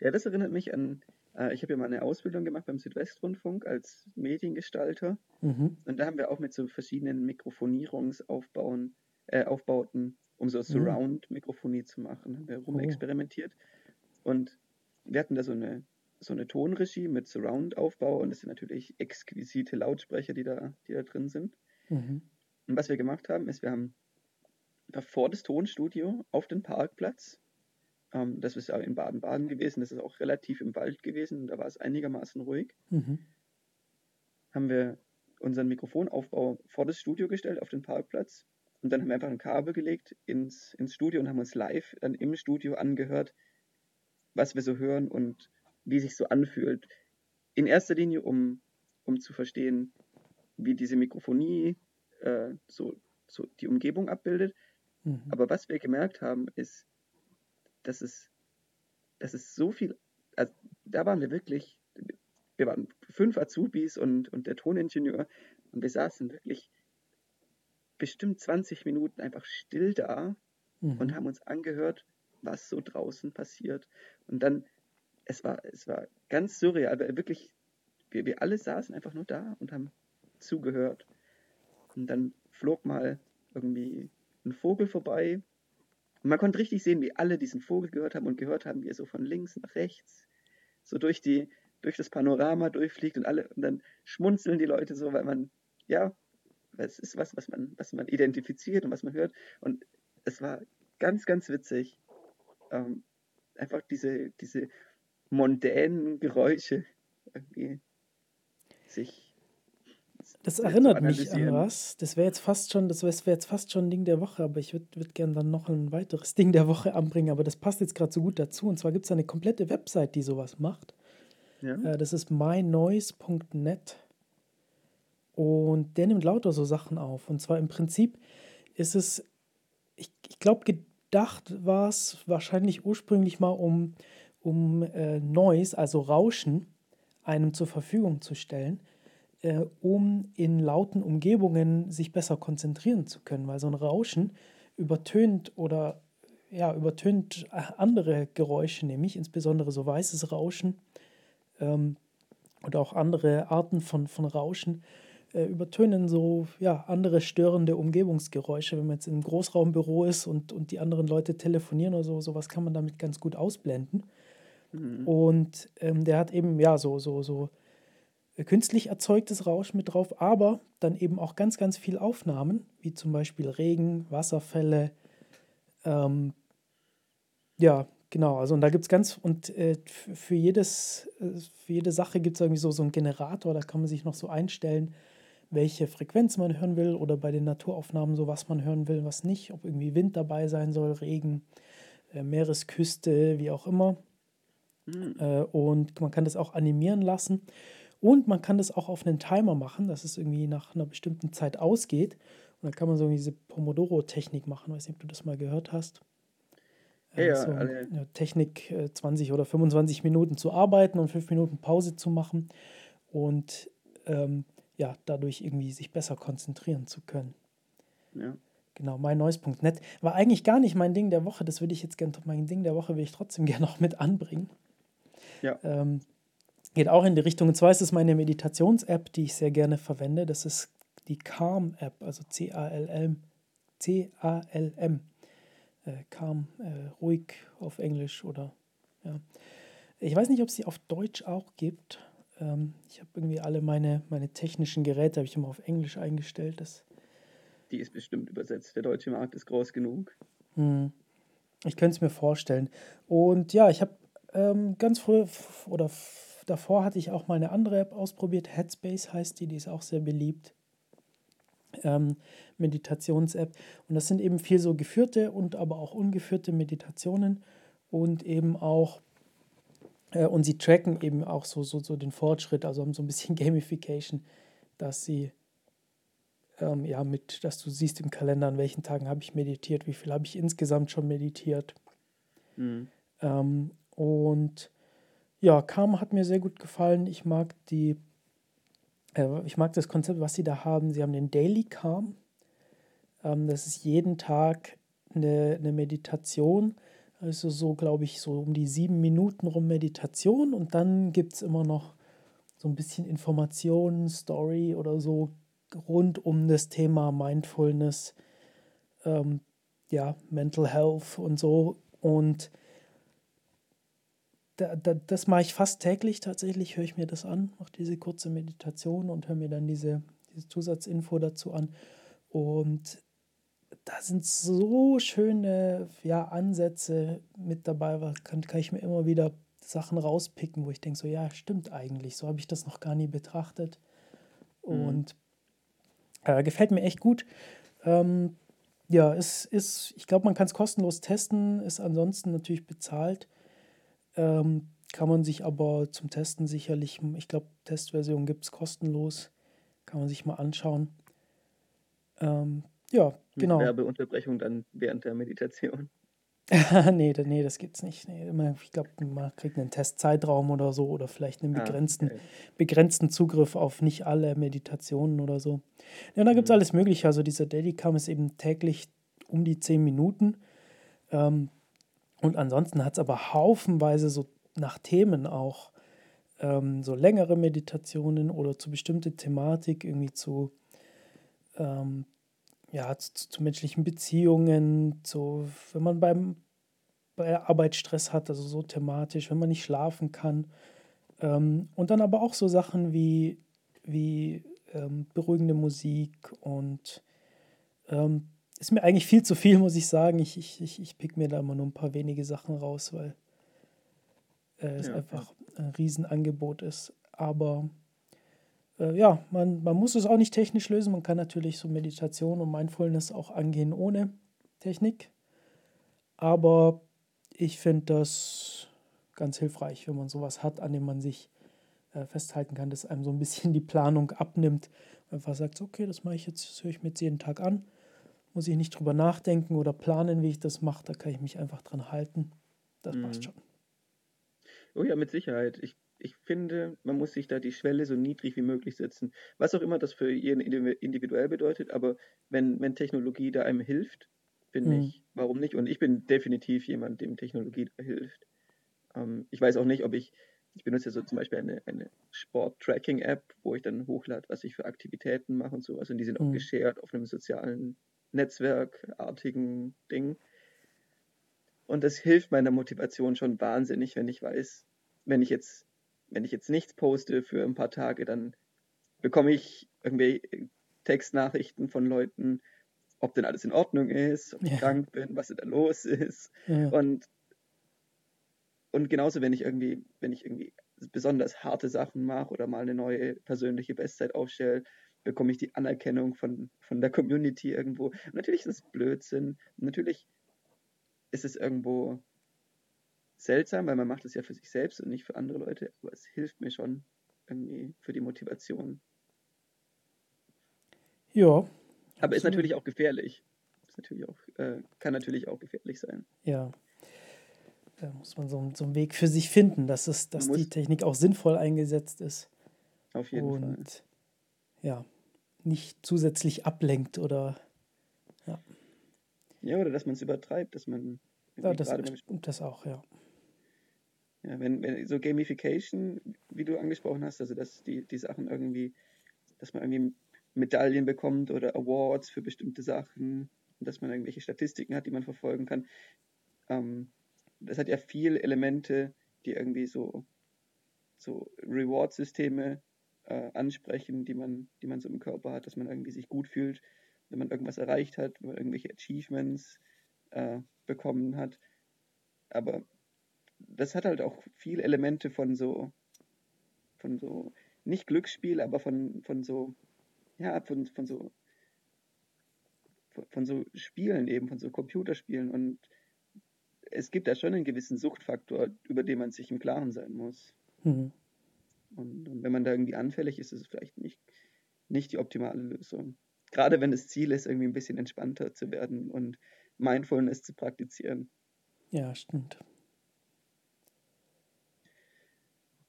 [SPEAKER 1] Ja, das erinnert mich an, ich habe ja mal eine Ausbildung gemacht beim Südwestrundfunk als Mediengestalter.
[SPEAKER 2] Mhm.
[SPEAKER 1] Und da haben wir auch mit so verschiedenen Mikrofonierungsaufbauen, äh, Aufbauten, um so
[SPEAKER 2] Mhm.
[SPEAKER 1] Surround-Mikrofonie zu machen, haben wir
[SPEAKER 2] Oh.
[SPEAKER 1] rumexperimentiert. Und wir hatten da so eine, so eine Tonregie mit Surround-Aufbau und das sind natürlich exquisite Lautsprecher, die da, die da drin sind.
[SPEAKER 2] Mhm.
[SPEAKER 1] Und was wir gemacht haben, ist, wir haben davor das Tonstudio auf den Parkplatz. Ähm, das ist ja in Baden-Baden gewesen, das ist auch relativ im Wald gewesen, da war es einigermaßen ruhig.
[SPEAKER 2] Mhm.
[SPEAKER 1] Haben wir unseren Mikrofonaufbau vor das Studio gestellt, auf den Parkplatz. Und dann haben wir einfach ein Kabel gelegt ins, ins Studio und haben uns live dann im Studio angehört, was wir so hören und wie sich so anfühlt. In erster Linie, um, um zu verstehen, wie diese Mikrofonie äh, so, so die Umgebung abbildet.
[SPEAKER 2] Mhm.
[SPEAKER 1] Aber was wir gemerkt haben, ist, dass es, dass es so viel, also da waren wir wirklich, wir waren fünf Azubis und, und der Toningenieur und wir saßen wirklich bestimmt 20 Minuten einfach still da und
[SPEAKER 2] Mhm.
[SPEAKER 1] haben uns angehört, was so draußen passiert. Und dann, es war, es war ganz surreal, aber wirklich, wir, wir alle saßen einfach nur da und haben zugehört. Und dann flog mal irgendwie ein Vogel vorbei. Und man konnte richtig sehen, wie alle diesen Vogel gehört haben und gehört haben, wie er so von links nach rechts so durch die, durch das Panorama durchfliegt und alle, und dann schmunzeln die Leute so, weil man, ja, es ist was, was man, was man identifiziert und was man hört. Und es war ganz, ganz witzig, ähm, einfach diese, diese mondänen Geräusche irgendwie sich
[SPEAKER 2] Das erinnert mich an was. Das wäre jetzt fast schon, das wäre jetzt fast schon ein Ding der Woche, aber ich würde würd würd gerne dann noch ein weiteres Ding der Woche anbringen, aber das passt jetzt gerade so gut dazu. Und zwar gibt es eine komplette Website, die sowas macht.
[SPEAKER 1] Ja?
[SPEAKER 2] Äh, das ist mynoise.net und der nimmt lauter so Sachen auf. Und zwar im Prinzip ist es, ich, ich glaube, gedacht war es wahrscheinlich ursprünglich mal um, um äh, Noise, also Rauschen, einem zur Verfügung zu stellen, äh, um in lauten Umgebungen sich besser konzentrieren zu können, weil so ein Rauschen übertönt oder ja, übertönt äh, andere Geräusche, nämlich insbesondere so weißes Rauschen ähm, oder auch andere Arten von, von Rauschen äh, übertönen so ja, andere störende Umgebungsgeräusche. Wenn man jetzt einem Großraumbüro ist und, und die anderen Leute telefonieren oder so, sowas kann man damit ganz gut ausblenden.
[SPEAKER 1] Mhm.
[SPEAKER 2] Und ähm, der hat eben ja so, so, so künstlich erzeugtes Rauschen mit drauf, aber dann eben auch ganz, ganz viel Aufnahmen, wie zum Beispiel Regen, Wasserfälle. Ähm, ja, genau. Also und da gibt es ganz, und äh, für, jedes, äh, für jede Sache gibt es irgendwie so, so einen Generator, da kann man sich noch so einstellen, welche Frequenz man hören will oder bei den Naturaufnahmen so, was man hören will, was nicht, ob irgendwie Wind dabei sein soll, Regen, äh, Meeresküste, wie auch immer. Mhm. Äh, und man kann das auch animieren lassen. Und man kann das auch auf einen Timer machen, dass es irgendwie nach einer bestimmten Zeit ausgeht. Und dann kann man so diese Pomodoro-Technik machen. Ich weiß nicht, ob du das mal gehört hast. Äh, ja, so, alle. Technik, 20 oder 25 Minuten zu arbeiten und 5 Minuten Pause zu machen. Und ähm, ja, dadurch irgendwie sich besser konzentrieren zu können. Ja. Genau, mein neues Punkt net war eigentlich gar nicht mein Ding der Woche. Das würde ich jetzt gerne, mein Ding der Woche will ich trotzdem gerne noch mit anbringen. Ja. Ähm, geht auch in die Richtung. Und zwar ist es meine Meditations-App, die ich sehr gerne verwende. Das ist die Calm-App, also C-A-L-M. C-A-L-M. Äh, calm, äh, ruhig auf Englisch oder ja. Ich weiß nicht, ob es die auf Deutsch auch gibt. Ähm, ich habe irgendwie alle meine, meine technischen Geräte habe ich immer auf Englisch eingestellt. Das
[SPEAKER 1] die ist bestimmt übersetzt. Der deutsche Markt ist groß genug.
[SPEAKER 2] Hm. Ich könnte es mir vorstellen. Und ja, ich habe ähm, ganz früh oder davor hatte ich auch mal eine andere App ausprobiert. Headspace heißt die, die ist auch sehr beliebt. Ähm, Meditations-App. Und das sind eben viel so geführte und aber auch ungeführte Meditationen und eben auch äh, und sie tracken eben auch so, so, so den Fortschritt, also haben so ein bisschen Gamification, dass sie ähm, ja mit, dass du siehst im Kalender, an welchen Tagen habe ich meditiert, wie viel habe ich insgesamt schon meditiert. Mhm. Ähm, und ja, Karma hat mir sehr gut gefallen. Ich mag die, äh, ich mag das Konzept, was sie da haben. Sie haben den Daily Calm. Ähm, das ist jeden Tag eine, eine Meditation also so, glaube ich, so um die sieben Minuten rum Meditation und dann gibt es immer noch so ein bisschen Informationen, Story oder so rund um das Thema Mindfulness, ähm, ja, Mental Health und so. Und da, da, das mache ich fast täglich tatsächlich, höre ich mir das an, mache diese kurze Meditation und höre mir dann diese, diese Zusatzinfo dazu an. Und da sind so schöne ja, Ansätze mit dabei, kann, kann ich mir immer wieder Sachen rauspicken, wo ich denke, so ja, stimmt eigentlich, so habe ich das noch gar nie betrachtet. Mhm. Und äh, gefällt mir echt gut. Ähm, ja, es ist, ich glaube, man kann es kostenlos testen, ist ansonsten natürlich bezahlt. Ähm, kann man sich aber zum Testen sicherlich, ich glaube, Testversion gibt es kostenlos, kann man sich mal anschauen. Ähm, ja,
[SPEAKER 1] Mit genau. Werbeunterbrechung dann während der Meditation.
[SPEAKER 2] nee, nee, das gibt's nicht. Nee, ich glaube, man kriegt einen Testzeitraum oder so oder vielleicht einen ah, begrenzten, okay. begrenzten Zugriff auf nicht alle Meditationen oder so. Ja, da gibt es mhm. alles Mögliche. Also dieser Daily-Cam ist eben täglich um die 10 Minuten. Ähm, und ansonsten hat es aber haufenweise so nach Themen auch ähm, so längere Meditationen oder zu bestimmte Thematik, irgendwie zu ähm, ja, zu, zu, menschlichen Beziehungen, zu, wenn man beim bei Arbeitsstress hat, also so thematisch, wenn man nicht schlafen kann. Ähm, und dann aber auch so Sachen wie, wie ähm, beruhigende Musik und ähm, ist mir eigentlich viel zu viel, muss ich sagen. Ich, ich, ich, ich pick mir da immer nur ein paar wenige Sachen raus, weil äh, es ja, einfach ein Riesenangebot ist. Aber äh, ja, man, man muss es auch nicht technisch lösen. Man kann natürlich so Meditation und Mindfulness auch angehen ohne Technik. Aber ich finde das ganz hilfreich, wenn man sowas hat, an dem man sich äh, festhalten kann, dass einem so ein bisschen die Planung abnimmt. Einfach sagt, okay, das mache ich jetzt, das höre ich mir jetzt jeden Tag an. Muss ich nicht drüber nachdenken oder planen, wie ich das mache. Da kann ich mich einfach dran halten. Das mhm. passt schon.
[SPEAKER 1] Oh ja, mit Sicherheit. Ich ich finde, man muss sich da die Schwelle so niedrig wie möglich setzen. Was auch immer das für jeden individuell bedeutet, aber wenn, wenn Technologie da einem hilft, finde mhm. ich, warum nicht? Und ich bin definitiv jemand, dem Technologie da hilft. Ähm, ich weiß auch nicht, ob ich, ich benutze ja so zum Beispiel eine, eine Sport-Tracking-App, wo ich dann hochlade, was ich für Aktivitäten mache und sowas. Und die sind mhm. auch geshared auf einem sozialen Netzwerkartigen Ding. Und das hilft meiner Motivation schon wahnsinnig, wenn ich weiß, wenn ich jetzt wenn ich jetzt nichts poste für ein paar Tage, dann bekomme ich irgendwie Textnachrichten von Leuten, ob denn alles in Ordnung ist, ob ich
[SPEAKER 2] Ja.
[SPEAKER 1] krank bin, was da los ist.
[SPEAKER 2] Ja.
[SPEAKER 1] Und, und genauso, wenn ich irgendwie, wenn ich irgendwie besonders harte Sachen mache oder mal eine neue persönliche Bestzeit aufstelle, bekomme ich die Anerkennung von, von der Community irgendwo. Und natürlich ist es Blödsinn. Natürlich ist es irgendwo seltsam, weil man macht es ja für sich selbst und nicht für andere Leute, aber es hilft mir schon irgendwie für die Motivation.
[SPEAKER 2] Ja,
[SPEAKER 1] Aber ist natürlich auch gefährlich. Ist natürlich auch, äh, kann natürlich auch gefährlich sein.
[SPEAKER 2] Ja. Da muss man so, einen- so einen Weg für sich finden, dass, es, dass die Technik auch sinnvoll eingesetzt ist
[SPEAKER 1] auf jeden Fall.
[SPEAKER 2] und ja, nicht zusätzlich ablenkt oder ja,
[SPEAKER 1] Ja, oder dass man es übertreibt, dass man
[SPEAKER 2] ja das, das auch, ja.
[SPEAKER 1] Ja, wenn, wenn so Gamification, wie du angesprochen hast, also dass die, die Sachen irgendwie, dass man irgendwie Medaillen bekommt oder Awards für bestimmte Sachen, und dass man irgendwelche Statistiken hat, die man verfolgen kann. Ähm, das hat ja viele Elemente, die irgendwie so, so Reward-Systeme äh, ansprechen, die man, die man so im Körper hat, dass man irgendwie sich gut fühlt, wenn man irgendwas erreicht hat, wenn man irgendwelche Achievements äh, bekommen hat. Aber das hat halt auch viele Elemente von so, von so, nicht Glücksspiel, aber von, von so, ja, von, von so, von, so Spielen eben, von so Computerspielen. Und es gibt da schon einen gewissen Suchtfaktor, über den man sich im Klaren sein muss.
[SPEAKER 2] Mhm.
[SPEAKER 1] Und, und wenn man da irgendwie anfällig ist, ist es vielleicht nicht, nicht die optimale Lösung. Gerade wenn das Ziel ist, irgendwie ein bisschen entspannter zu werden und Mindfulness zu praktizieren.
[SPEAKER 2] Ja, stimmt.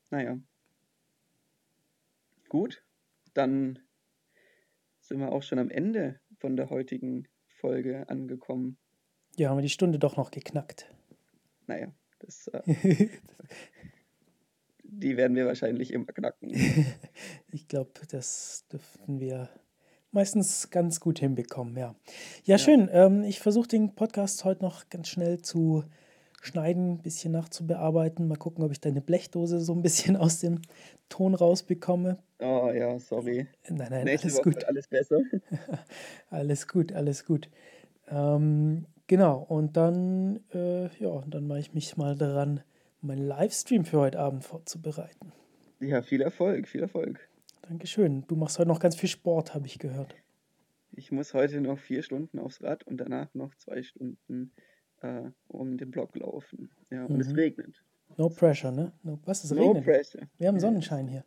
[SPEAKER 1] Naja. Gut, dann sind wir auch schon am Ende von der heutigen Folge angekommen.
[SPEAKER 2] Ja, haben wir die Stunde doch noch geknackt.
[SPEAKER 1] Naja, das, äh, die werden wir wahrscheinlich immer knacken.
[SPEAKER 2] Ich glaube, das dürften wir meistens ganz gut hinbekommen, ja. Ja,
[SPEAKER 1] Ja.
[SPEAKER 2] schön. Ähm, ich versuche den Podcast heute noch ganz schnell zu schneiden, ein bisschen nachzubearbeiten. Mal gucken, ob ich deine Blechdose so ein bisschen aus dem Ton rausbekomme.
[SPEAKER 1] Oh ja, sorry.
[SPEAKER 2] Nein, nein,
[SPEAKER 1] Nächste
[SPEAKER 2] alles
[SPEAKER 1] Woche
[SPEAKER 2] gut.
[SPEAKER 1] alles besser.
[SPEAKER 2] Alles gut, alles gut. Ähm, genau, und dann, äh, ja, dann mache ich mich mal daran, meinen Livestream für heute Abend vorzubereiten.
[SPEAKER 1] Ja, viel Erfolg, viel Erfolg.
[SPEAKER 2] Dankeschön. Du machst heute noch ganz viel Sport, habe ich gehört.
[SPEAKER 1] Ich muss heute noch vier Stunden aufs Rad und danach noch zwei Stunden äh, um den Block laufen. Ja, und es
[SPEAKER 2] Mhm.
[SPEAKER 1] regnet.
[SPEAKER 2] No pressure, ne? No, was, es
[SPEAKER 1] No
[SPEAKER 2] regnet?
[SPEAKER 1] pressure.
[SPEAKER 2] Wir haben Sonnenschein hier.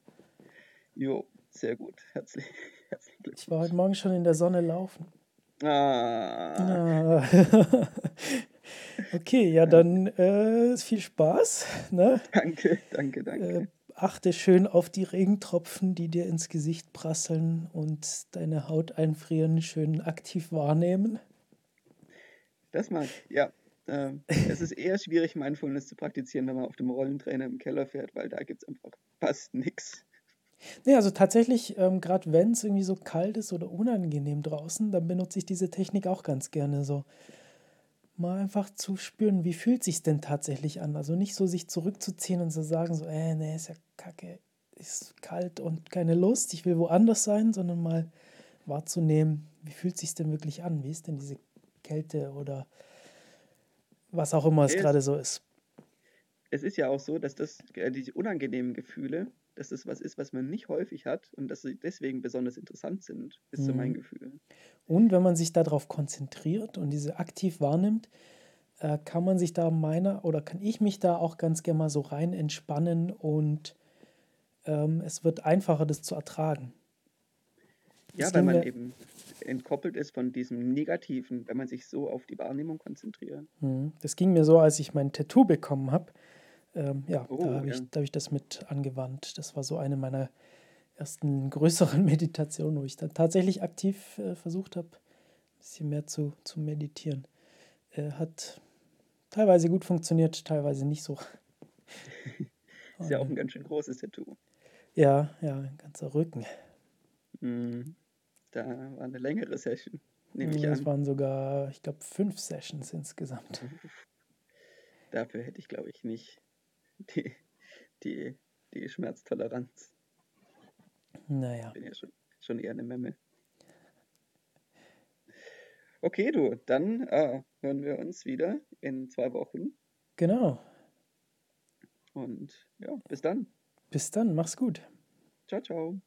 [SPEAKER 1] Jo, sehr gut. Herzlich, herzlichen Glückwunsch.
[SPEAKER 2] Ich war heute Morgen schon in der Sonne laufen.
[SPEAKER 1] Ah,
[SPEAKER 2] Ah. Okay, ja, dann äh, viel Spaß. Ne?
[SPEAKER 1] danke, danke, danke.
[SPEAKER 2] Äh, achte schön auf die Regentropfen, die dir ins Gesicht prasseln und deine Haut einfrieren, schön aktiv wahrnehmen.
[SPEAKER 1] Das mag ich, ja. Ähm, es ist eher schwierig, Mindfulness zu praktizieren, wenn man auf dem Rollentrainer im Keller fährt, weil da gibt es einfach fast nichts.
[SPEAKER 2] Nee, also tatsächlich, ähm, gerade wenn es irgendwie so kalt ist oder unangenehm draußen, dann benutze ich diese Technik auch ganz gerne so. Mal einfach zu spüren, wie fühlt sich denn tatsächlich an? Also nicht so sich zurückzuziehen und zu sagen, so, äh, nee, ist ja kacke, ist kalt und keine Lust, ich will woanders sein, sondern mal wahrzunehmen, wie fühlt sich denn wirklich an? Wie ist denn diese Kälte oder was auch immer es
[SPEAKER 1] Es-
[SPEAKER 2] gerade so ist?
[SPEAKER 1] Es ist ja auch so, dass das, äh, diese unangenehmen Gefühle, dass das was ist, was man nicht häufig hat und dass sie deswegen besonders interessant sind, ist so mein
[SPEAKER 2] Mhm.
[SPEAKER 1] Gefühl.
[SPEAKER 2] Und wenn man sich darauf konzentriert und diese aktiv wahrnimmt, äh, kann man sich da meiner oder kann ich mich da auch ganz gerne mal so rein entspannen und ähm, es wird einfacher, das zu ertragen.
[SPEAKER 1] Ja,
[SPEAKER 2] Das
[SPEAKER 1] weil
[SPEAKER 2] ging
[SPEAKER 1] man eben entkoppelt ist von diesem Negativen, wenn man sich so auf die Wahrnehmung konzentriert.
[SPEAKER 2] Mhm. Das ging mir so, als ich mein Tattoo bekommen habe. Ähm, ja,
[SPEAKER 1] Oh,
[SPEAKER 2] da habe ich,
[SPEAKER 1] ja.
[SPEAKER 2] da hab ich das mit angewandt. Das war so eine meiner ersten größeren Meditationen, wo ich dann tatsächlich aktiv äh, versucht habe, ein bisschen mehr zu, zu meditieren. Äh, hat teilweise gut funktioniert, teilweise nicht so.
[SPEAKER 1] Ist ja auch ein ganz schön großes Tattoo.
[SPEAKER 2] ja, ja, ein ganzer Rücken.
[SPEAKER 1] Mhm. Da war eine längere Session, nehme ich
[SPEAKER 2] Es
[SPEAKER 1] an.
[SPEAKER 2] waren sogar, ich glaube, fünf Sessions insgesamt.
[SPEAKER 1] Dafür hätte ich, glaube ich, nicht die, die die Schmerztoleranz.
[SPEAKER 2] Naja.
[SPEAKER 1] Ich bin ja schon, schon eher eine Memme. Okay, du, dann äh, hören wir uns wieder in zwei Wochen.
[SPEAKER 2] Genau.
[SPEAKER 1] Und ja, bis dann.
[SPEAKER 2] Bis dann, mach's gut.
[SPEAKER 1] Ciao, ciao.